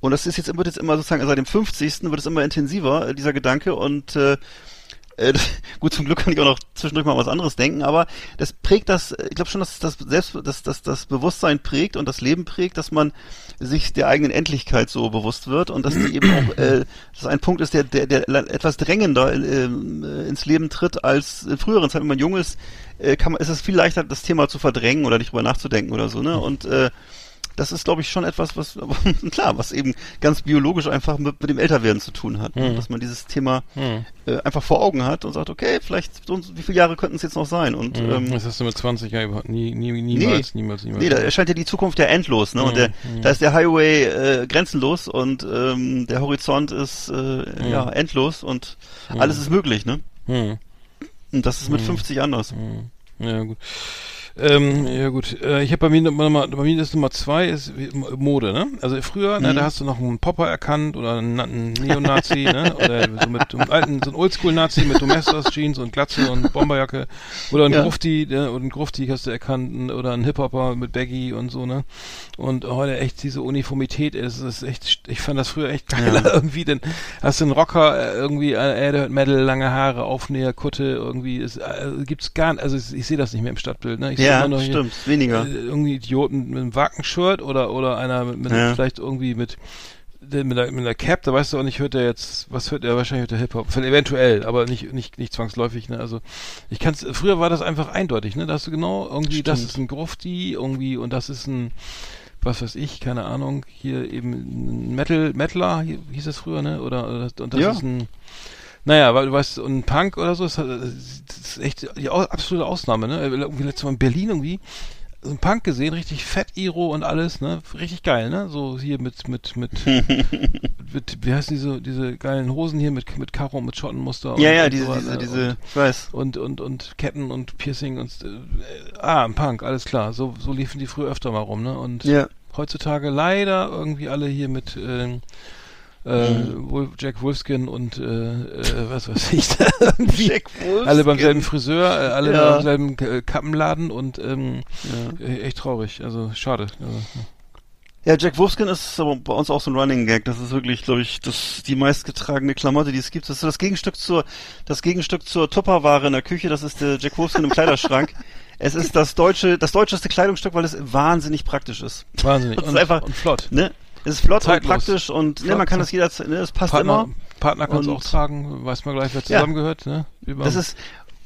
Und das ist jetzt, wird jetzt immer sozusagen, seit dem 50. wird es immer intensiver, äh, dieser Gedanke. Und äh, äh, gut, zum Glück kann ich auch noch zwischendurch mal was anderes denken, aber das prägt das, äh, ich glaube schon, dass das selbst, dass, dass das Bewusstsein prägt und das Leben prägt, dass man sich der eigenen Endlichkeit so bewusst wird und dass die eben auch, äh, dass ein Punkt ist, der, der, der etwas drängender äh, ins Leben tritt als in früheren Zeiten, wenn man jung ist, äh, kann man, ist es viel leichter, das Thema zu verdrängen oder nicht drüber nachzudenken oder so, ne? Und äh, das ist, glaube ich, schon etwas, was, klar, was eben ganz biologisch einfach mit, mit dem Älterwerden zu tun hat. Mhm. Dass man dieses Thema Hm. äh, einfach vor Augen hat und sagt, okay, vielleicht, so, und so- wie viele Jahre könnten es jetzt noch sein? Und Mhm. ähm, das hast du mit 20 Jahren überhaupt nie, nie, niemals, niemals, niemals. nee, da erscheint ja die Zukunft ja endlos, ne? Und Mhm, der, mhm. da ist der Highway äh, grenzenlos und ähm, der Horizont ist äh, ja endlos und alles ist möglich, ne? Hm. Und das ist mit Mhm. 50 anders. Hm. Ja, gut. Ähm, ja gut, äh, ich habe bei mir Nummer, bei mir ist Nummer zwei ist Mode, ne? Also früher, ne, Mhm. da hast du noch einen Popper erkannt oder einen, einen Neonazi, ne? Oder so mit einem alten, so ein Oldschool-Nazi mit Domestos Jeans und Glatze und Bomberjacke oder ein Ja. Grufti, ne? Und ein Grufti hast du erkannt oder ein Hip-Hopper mit Baggy und so, ne? Und heute echt diese Uniformität ist, ist echt, ich fand das früher echt geiler irgendwie, denn hast du einen Rocker äh, irgendwie, äh, er hört Metal, lange Haare, Aufnäher, Kutte, irgendwie, ist, äh, gibt's gar nicht, also ich, ich sehe das nicht mehr im Stadtbild, ne? Ich Ja, noch hier, stimmt, weniger. äh, irgendwie Idioten mit einem Wackenshirt oder oder einer mit, mit Ja. vielleicht irgendwie mit der- mit der, mit der Cap, da weißt du auch nicht, hört er jetzt, was hört er wahrscheinlich hört er Hip-Hop, eventuell, aber nicht, nicht, nicht zwangsläufig, ne, also, ich kann's, früher war das einfach eindeutig, ne, da hast du genau, irgendwie, das Stimmt. ist ein Grufti, irgendwie, und das ist ein, was weiß ich, keine Ahnung, hier eben ein Metal, Metaler, hier hieß es früher, ne, oder, oder und das Ja. ist ein, naja, weil du weißt, und ein Punk oder so, ist, das ist echt die absolute Ausnahme, ne? Irgendwie letztes Mal in Berlin irgendwie so ein Punk gesehen, richtig fett Iro und alles, ne? Richtig geil, ne? So hier mit mit mit, mit wie heißen diese diese geilen Hosen hier mit mit Karo und mit Schottenmuster und, Ja, ja, und diese, diese, diese, ich weiß. und, und, und Ketten und Piercing und äh, ah, ein Punk, alles klar. So, so liefen die früher öfter mal rum, ne? Und Ja. heutzutage leider irgendwie alle hier mit äh, äh, Mhm. Jack Wolfskin und äh, äh, was weiß ich da irgendwie. Jack Wolfskin. Alle beim selben Friseur, äh, alle Ja. beim selben äh, Kappenladen und ähm, Ja. echt traurig. Also schade. Also, Ja, Jack Wolfskin ist aber bei uns auch so ein Running Gag. Das ist wirklich, glaube ich, das die meistgetragene Klamotte, die es gibt. Das ist so das Gegenstück zur das Gegenstück zur Tupperware in der Küche. Das ist der Jack Wolfskin im Kleiderschrank. Es ist das deutsche das deutscheste Kleidungsstück, weil es wahnsinnig praktisch ist. wahnsinnig. Das ist Und, einfach- und flott. Ne? Es ist flott Zeitlos. und praktisch und ne, man kann das jederzeit. Ne, es passt Partner, immer. Partner kann es auch tragen, weiß man gleich, wer zusammengehört. Ne? Über, Das ist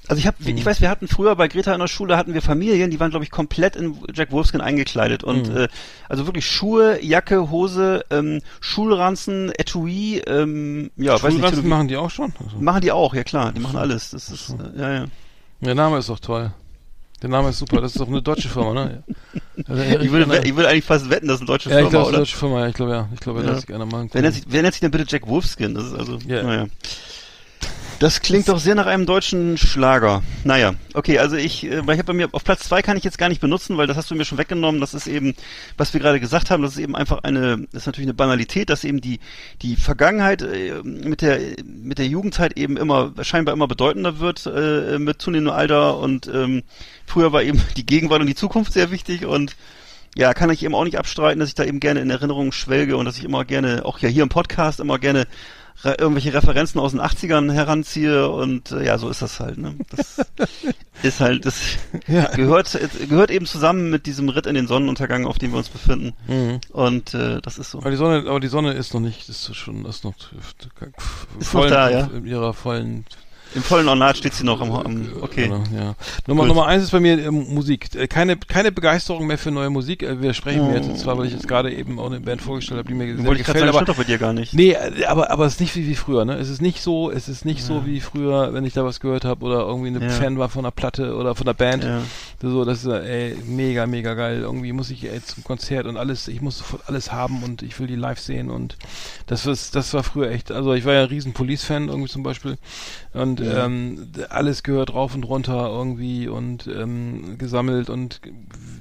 Also ich habe, ich weiß, wir hatten früher bei Greta in der Schule hatten wir Familien, die waren glaube ich komplett in Jack Wolfskin eingekleidet und äh, also wirklich Schuhe, Jacke, Hose, ähm, Schulranzen, Etui, ähm, ja, weiß nicht, Schulranzen machen die auch schon? Also, machen die auch, ja klar, die machen alles. Das ist, äh, ja, ja. der Name ist doch toll. Der Name ist super. Das ist doch eine deutsche Firma, ne? Also, Erich Ich würde, ich würde eigentlich fast wetten, das ist eine deutsche ja, ich Firma, glaube, das ist eine oder? deutsche Firma. Ja, ich glaube, ja. Ich glaube, Ja. da lässt sich einer machen. Wer nennt, sich, wer nennt sich denn bitte Jack Wolfskin? Das ist also, Ja. naja. Das klingt doch sehr nach einem deutschen Schlager. Naja, okay, also ich, äh, weil ich habe bei mir auf Platz zwei kann ich jetzt gar nicht benutzen, weil das hast du mir schon weggenommen. Das ist eben, was wir gerade gesagt haben, das ist eben einfach eine, das ist natürlich eine Banalität, dass eben die die Vergangenheit äh, mit der mit der Jugendzeit eben immer scheinbar immer bedeutender wird äh, mit zunehmendem Alter und ähm, früher war eben die Gegenwart und die Zukunft sehr wichtig und ja, kann ich eben auch nicht abstreiten, dass ich da eben gerne in Erinnerungen schwelge und dass ich immer gerne, auch ja hier im Podcast, immer gerne re irgendwelche Referenzen aus den 80ern heranziehe und äh, ja, so ist das halt, ne? Das ist halt, das gehört, gehört eben zusammen mit diesem Ritt in den Sonnenuntergang, auf dem wir uns befinden. Mhm. Und äh, das ist so. Aber die Sonne, aber die Sonne ist noch nicht, ist schon, ist noch, Ist voll noch da, ja? in ihrer vollen Im vollen Ornat steht sie noch am, am okay. Genau, ja. Nummer. Nummer eins ist bei mir ähm, Musik. Äh, Keine, keine Begeisterung mehr für neue Musik. Äh, wir sprechen mir jetzt zwar, weil ich jetzt gerade eben auch eine Band vorgestellt habe, die mir sehr Wollte ich gefällt, sagen, aber doch bei dir gar nicht. Nee, äh, aber aber es ist nicht wie, wie früher, ne? Es ist nicht so, es ist nicht so wie früher, wenn ich da was gehört habe oder irgendwie eine Ja. Fan war von einer Platte oder von einer Band. Ja. So, das ist äh, ey, mega, mega geil. Irgendwie muss ich ey, zum Konzert und alles, ich muss sofort alles haben und ich will die live sehen und das ist, das war früher echt. Also ich war ja ein riesen Police-Fan irgendwie zum Beispiel und ähm, d- alles gehört rauf und runter irgendwie und ähm, gesammelt und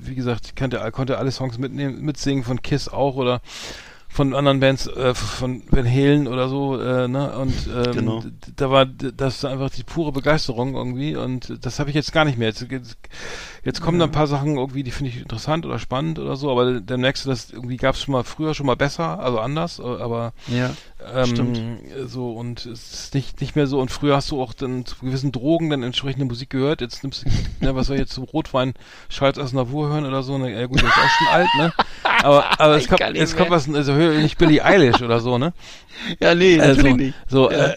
wie gesagt, ich kannte, konnte alle Songs mitnehmen, mitsingen von Kiss auch oder von anderen Bands, äh, von Van Halen oder so, äh, ne? Und ähm, Genau. da war das einfach die pure Begeisterung irgendwie und das habe ich jetzt gar nicht mehr. Jetzt, jetzt, jetzt kommen da ein paar Sachen irgendwie, die finde ich interessant oder spannend oder so, aber merkst du, das irgendwie gab es schon mal früher schon mal besser, also anders, äh, aber Ja. Ähm, Stimmt. so und es ist nicht nicht mehr so und früher hast du auch dann zu gewissen Drogen dann entsprechende Musik gehört. Jetzt nimmst du, ne, was soll jetzt zum Rotwein Charles Aznavour hören oder so? Ne, ja gut, der ist auch schon alt, ne? Aber aber es kommt es kommt was also höre ich nicht Billie Eilish oder so, ne? Ja, nee, Äh, natürlich so, nicht. So, äh,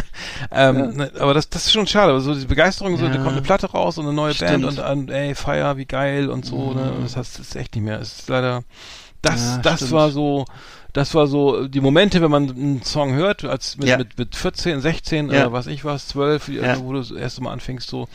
ähm, ne, aber das, das ist schon schade. Aber so diese Begeisterung, so, da kommt eine Platte raus und eine neue Stimmt. Band und, und ey, Feier, wie geil und so, ne? Und das hast das ist echt nicht mehr. Es ist leider, das, Ja, das stimmt. war so, das war so die Momente, wenn man einen Song hört, als mit, Ja. mit, mit 14, 16 Ja. oder was ich was, 12, wie- Ja. wo du das erste Mal anfängst, so,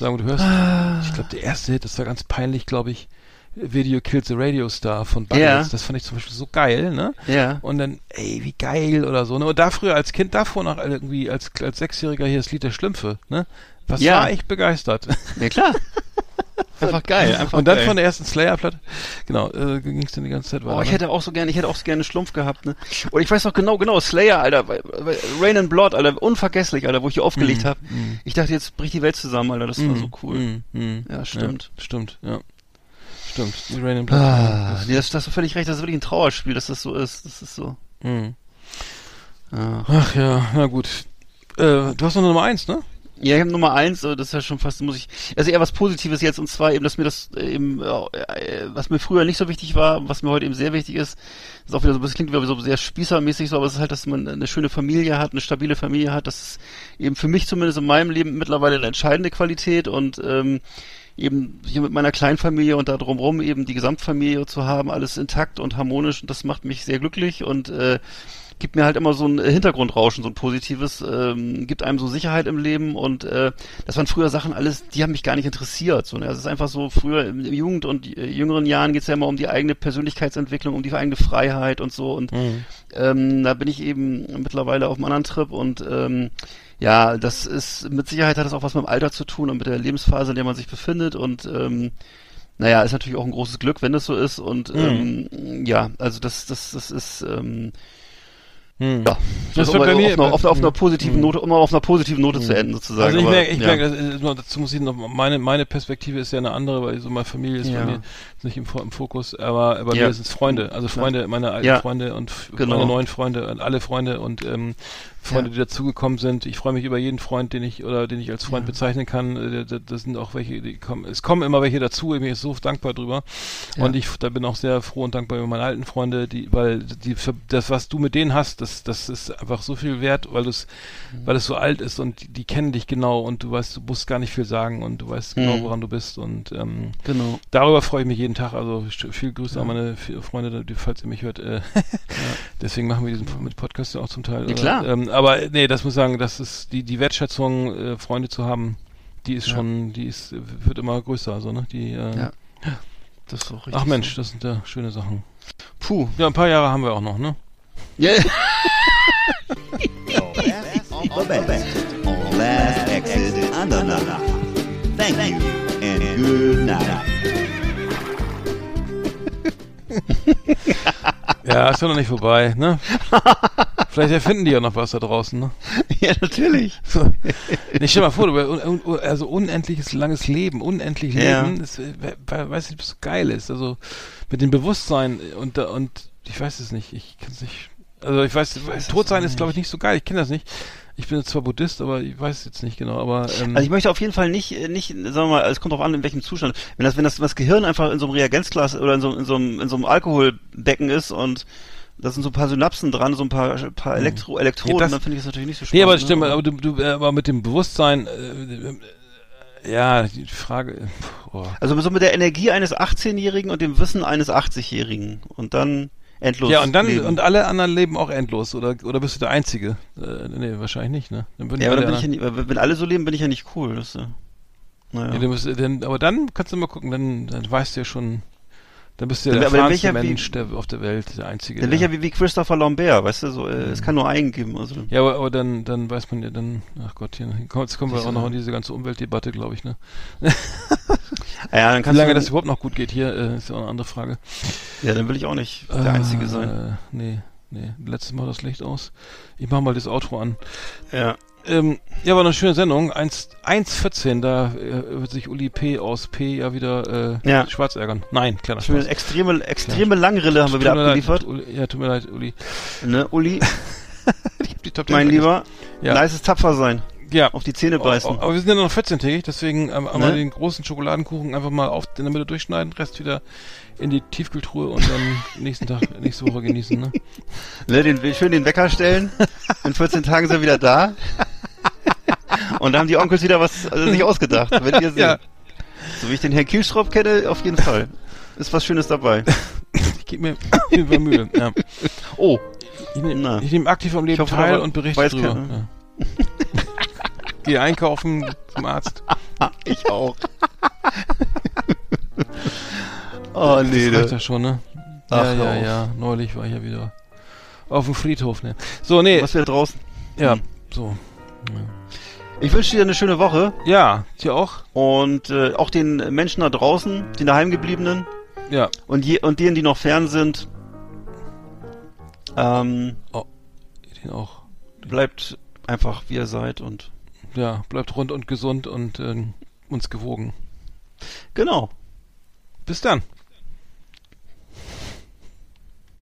sagen, du hörst, Ah. ich glaube, der erste Hit, das war ganz peinlich, glaube ich, Video Killed the Radio Star von Buggles. Ja. Das fand ich zum Beispiel so geil, ne? Ja. Und dann, ey, wie geil oder so, ne? Und da früher als Kind, davor noch irgendwie, als, als Sechsjähriger hier das Lied der Schlümpfe, ne? Was Ja. war ich begeistert. Ja, klar. Einfach geil. Einfach Und dann geil. von der ersten Slayer-Platte, genau, äh, ging es dann die ganze Zeit weiter. Oh, ich ne? hätte auch so gerne, ich hätte auch so gerne Schlumpf gehabt, ne? Und ich weiß noch genau, genau, Slayer, Alter, Rain and Blood, Alter, unvergesslich, Alter, wo ich hier aufgelegt Mhm, habe. Ich dachte, jetzt bricht die Welt zusammen, Alter, das war so cool. Mm, mm. Ja, stimmt. Ja, stimmt, ja. Stimmt. Die Rain and Blood. Ah, das- nee, das, das hast du völlig recht, das ist wirklich ein Trauerspiel, dass das so ist. Das ist so. mm. Ah. Ach ja, na gut. Äh, du hast noch Nummer eins, ne? Ja, ich habe Nummer eins, äh, das ist ja schon fast, muss ich, also eher was Positives jetzt, und zwar eben, dass mir das äh, eben, äh, was mir früher nicht so wichtig war, was mir heute eben sehr wichtig ist, ist auch wieder so, das klingt wieder so sehr spießermäßig so, aber es ist halt, dass man eine schöne Familie hat, eine stabile Familie hat, das ist eben für mich zumindest in meinem Leben mittlerweile eine entscheidende Qualität und ähm, eben hier mit meiner Kleinfamilie und da drumrum eben die Gesamtfamilie zu haben, alles intakt und harmonisch und das macht mich sehr glücklich und äh, gibt mir halt immer so ein Hintergrundrauschen, so ein positives, ähm, gibt einem so Sicherheit im Leben und äh, das waren früher Sachen alles, die haben mich gar nicht interessiert. So, ne? Also es ist einfach so, früher in Jugend und äh, jüngeren Jahren geht's ja immer um die eigene Persönlichkeitsentwicklung, um die eigene Freiheit und so und ähm, da bin ich eben mittlerweile auf einem anderen Trip und ähm, ja, das ist mit Sicherheit hat das auch was mit dem Alter zu tun und mit der Lebensphase, in der man sich befindet und ähm, naja, ist natürlich auch ein großes Glück, wenn das so ist und ähm, ja, also das, das, das ist ähm, Hm. ja, Das das wird um, bei auf, mir- einer, auf, einer- auf einer hm. positiven Note, um auf einer positiven Note zu enden sozusagen. Also ich merke, ich ja. merke, dazu muss ich noch, meine, meine Perspektive ist ja eine andere, weil so meine Familie ist Ja. bei mir ist nicht im, im Fokus, aber bei Ja. mir sind es Freunde, also Freunde, meine alten Ja. Freunde und Genau. meine neuen Freunde und alle Freunde und ähm, Freunde, Ja. die dazugekommen sind. Ich freue mich über jeden Freund, den ich oder den ich als Freund bezeichnen kann. Äh, da- Das sind auch welche, die kommen. Es kommen immer welche dazu. Ich bin so dankbar drüber. Und ich da bin auch sehr froh und dankbar über meine alten Freunde, die, weil die das, was du mit denen hast, das, das ist einfach so viel wert, weil es, weil es so alt ist und die, die kennen dich genau und du weißt, du musst gar nicht viel sagen und du weißt genau, Mhm. woran du bist und ähm, Genau. darüber freue ich mich jeden Tag. Also viel Grüße an meine Freunde, falls ihr mich hört. Äh, Deswegen machen wir diesen mit Podcast ja auch zum Teil. Ja, klar. Äh, ähm, aber nee, das muss ich sagen, das ist die die Wertschätzung, äh, Freunde zu haben, die ist Ja. schon, die ist wird immer größer. Also ne, die. Äh, Ja. Das ist auch richtig. Ach Mensch, das sind ja schöne Sachen. Puh. Ja, ein paar Jahre haben wir auch noch, ne? On Last Exit Andernach. Thank you and good night. Ja, ist ja noch nicht vorbei, ne? Vielleicht erfinden die ja noch was da draußen, ne? ja, natürlich. So. Nee, stell mal vor, du, also unendliches langes Leben, unendlich Ja. Leben, das, äh, wer- wer weiß nicht, ob es so geil ist. Also mit dem Bewusstsein und und ich weiß es nicht, ich kann es nicht. Also ich weiß, weiß tot sein ist glaube ich nicht so geil. Ich kenne das nicht. Ich bin zwar Buddhist, aber ich weiß es jetzt nicht genau. Aber ähm, Also ich möchte auf jeden Fall nicht, äh, nicht, sagen wir mal, es kommt drauf an, in welchem Zustand. Wenn das, wenn das, das Gehirn einfach in so einem Reagenzglas oder in so, in so einem, in so einem Alkoholbecken ist und da sind so ein paar Synapsen dran, so ein paar, paar Elektro, Elektroden, Ja, das- dann finde ich das natürlich nicht so spannend. nee, aber ne? stimmt, aber du, du, äh, aber mit dem Bewusstsein, äh, äh, ja, die Frage. boah. Also so mit der Energie eines 18-Jährigen und dem Wissen eines 80-Jährigen und dann endlos. Ja, und dann, leben. und alle anderen leben auch endlos, oder, oder bist du der Einzige? Äh, nee, wahrscheinlich nicht, ne? Dann ja, aber dann bin ich ja nicht, wenn alle so leben, bin ich ja nicht cool. Ist, äh, naja. Ja, du musst, dann, aber dann kannst du mal gucken, dann, dann weißt du ja schon, dann bist du ja der erfahrenste welcher wie- Mensch der, auf der Welt, der Einzige. Dann bin ich ja wie, wie Christopher Lambert, weißt du, so, äh, es kann nur einen geben. Also. ja, aber, aber dann, dann weiß man ja dann, ach Gott, hier, jetzt kommen wir auch noch in diese ganze Umweltdebatte, glaube ich, ne? Ja, dann Wie kannst lange du, das überhaupt noch gut geht hier, äh, ist ja auch eine andere Frage. Ja, dann will ich auch nicht der Einzige sein. Äh, nee, nee, letztes Mal das Licht aus. Ich mach mal das Outro an. Ja. Ähm, ja, war eine schöne Sendung. 1 1.14, da äh, wird sich Uli P. aus P. ja wieder äh, Ja. schwarz ärgern. Nein, kleiner Spaß. extreme, extreme Langrille haben wir wieder mir leid, abgeliefert. Uli, ja, tut mir leid, Uli. Ne, Uli, Ich hab die Top 10 mein. Lieber, Ja. nices Tapfer sein. Ja. Auf die Zähne beißen. Oh, aber wir sind ja noch 14-tägig, deswegen ähm, einmal Ne? den großen Schokoladenkuchen einfach mal auf in der Mitte durchschneiden, Rest wieder in die Tiefkühltruhe und dann nächsten Tag, nächste Woche genießen, ne? Ne, den, schön den Wecker stellen. In 14 Tagen sind wir wieder da. Und da haben die Onkels wieder was also sich ausgedacht. Wenn ihr seht. Ja. So wie ich den Herrn Kielstrop kenne, auf jeden Fall. Ist was Schönes dabei. Ich gebe mir viel Mühe. Ja. Oh, Ich nehme nehm aktiv am Leben hoffe, teil aber und berichte drüber. Ja. Gehe einkaufen zum Arzt. ich auch. oh nee, Das reicht ja schon, ne? Ach, ja, ja, ja. Neulich war ich ja wieder auf dem Friedhof, ne? So, nee. Was wir draußen. Ja, Hm. so. Ich wünsche dir eine schöne Woche Ja, dir auch? und äh, auch den Menschen da draußen, den daheimgebliebenen Ja. und, je, und denen, die noch fern sind. Ähm, Den auch. bleibt einfach wie ihr seid und Ja, bleibt rund und gesund und ähm, uns gewogen. genau. Bis dann.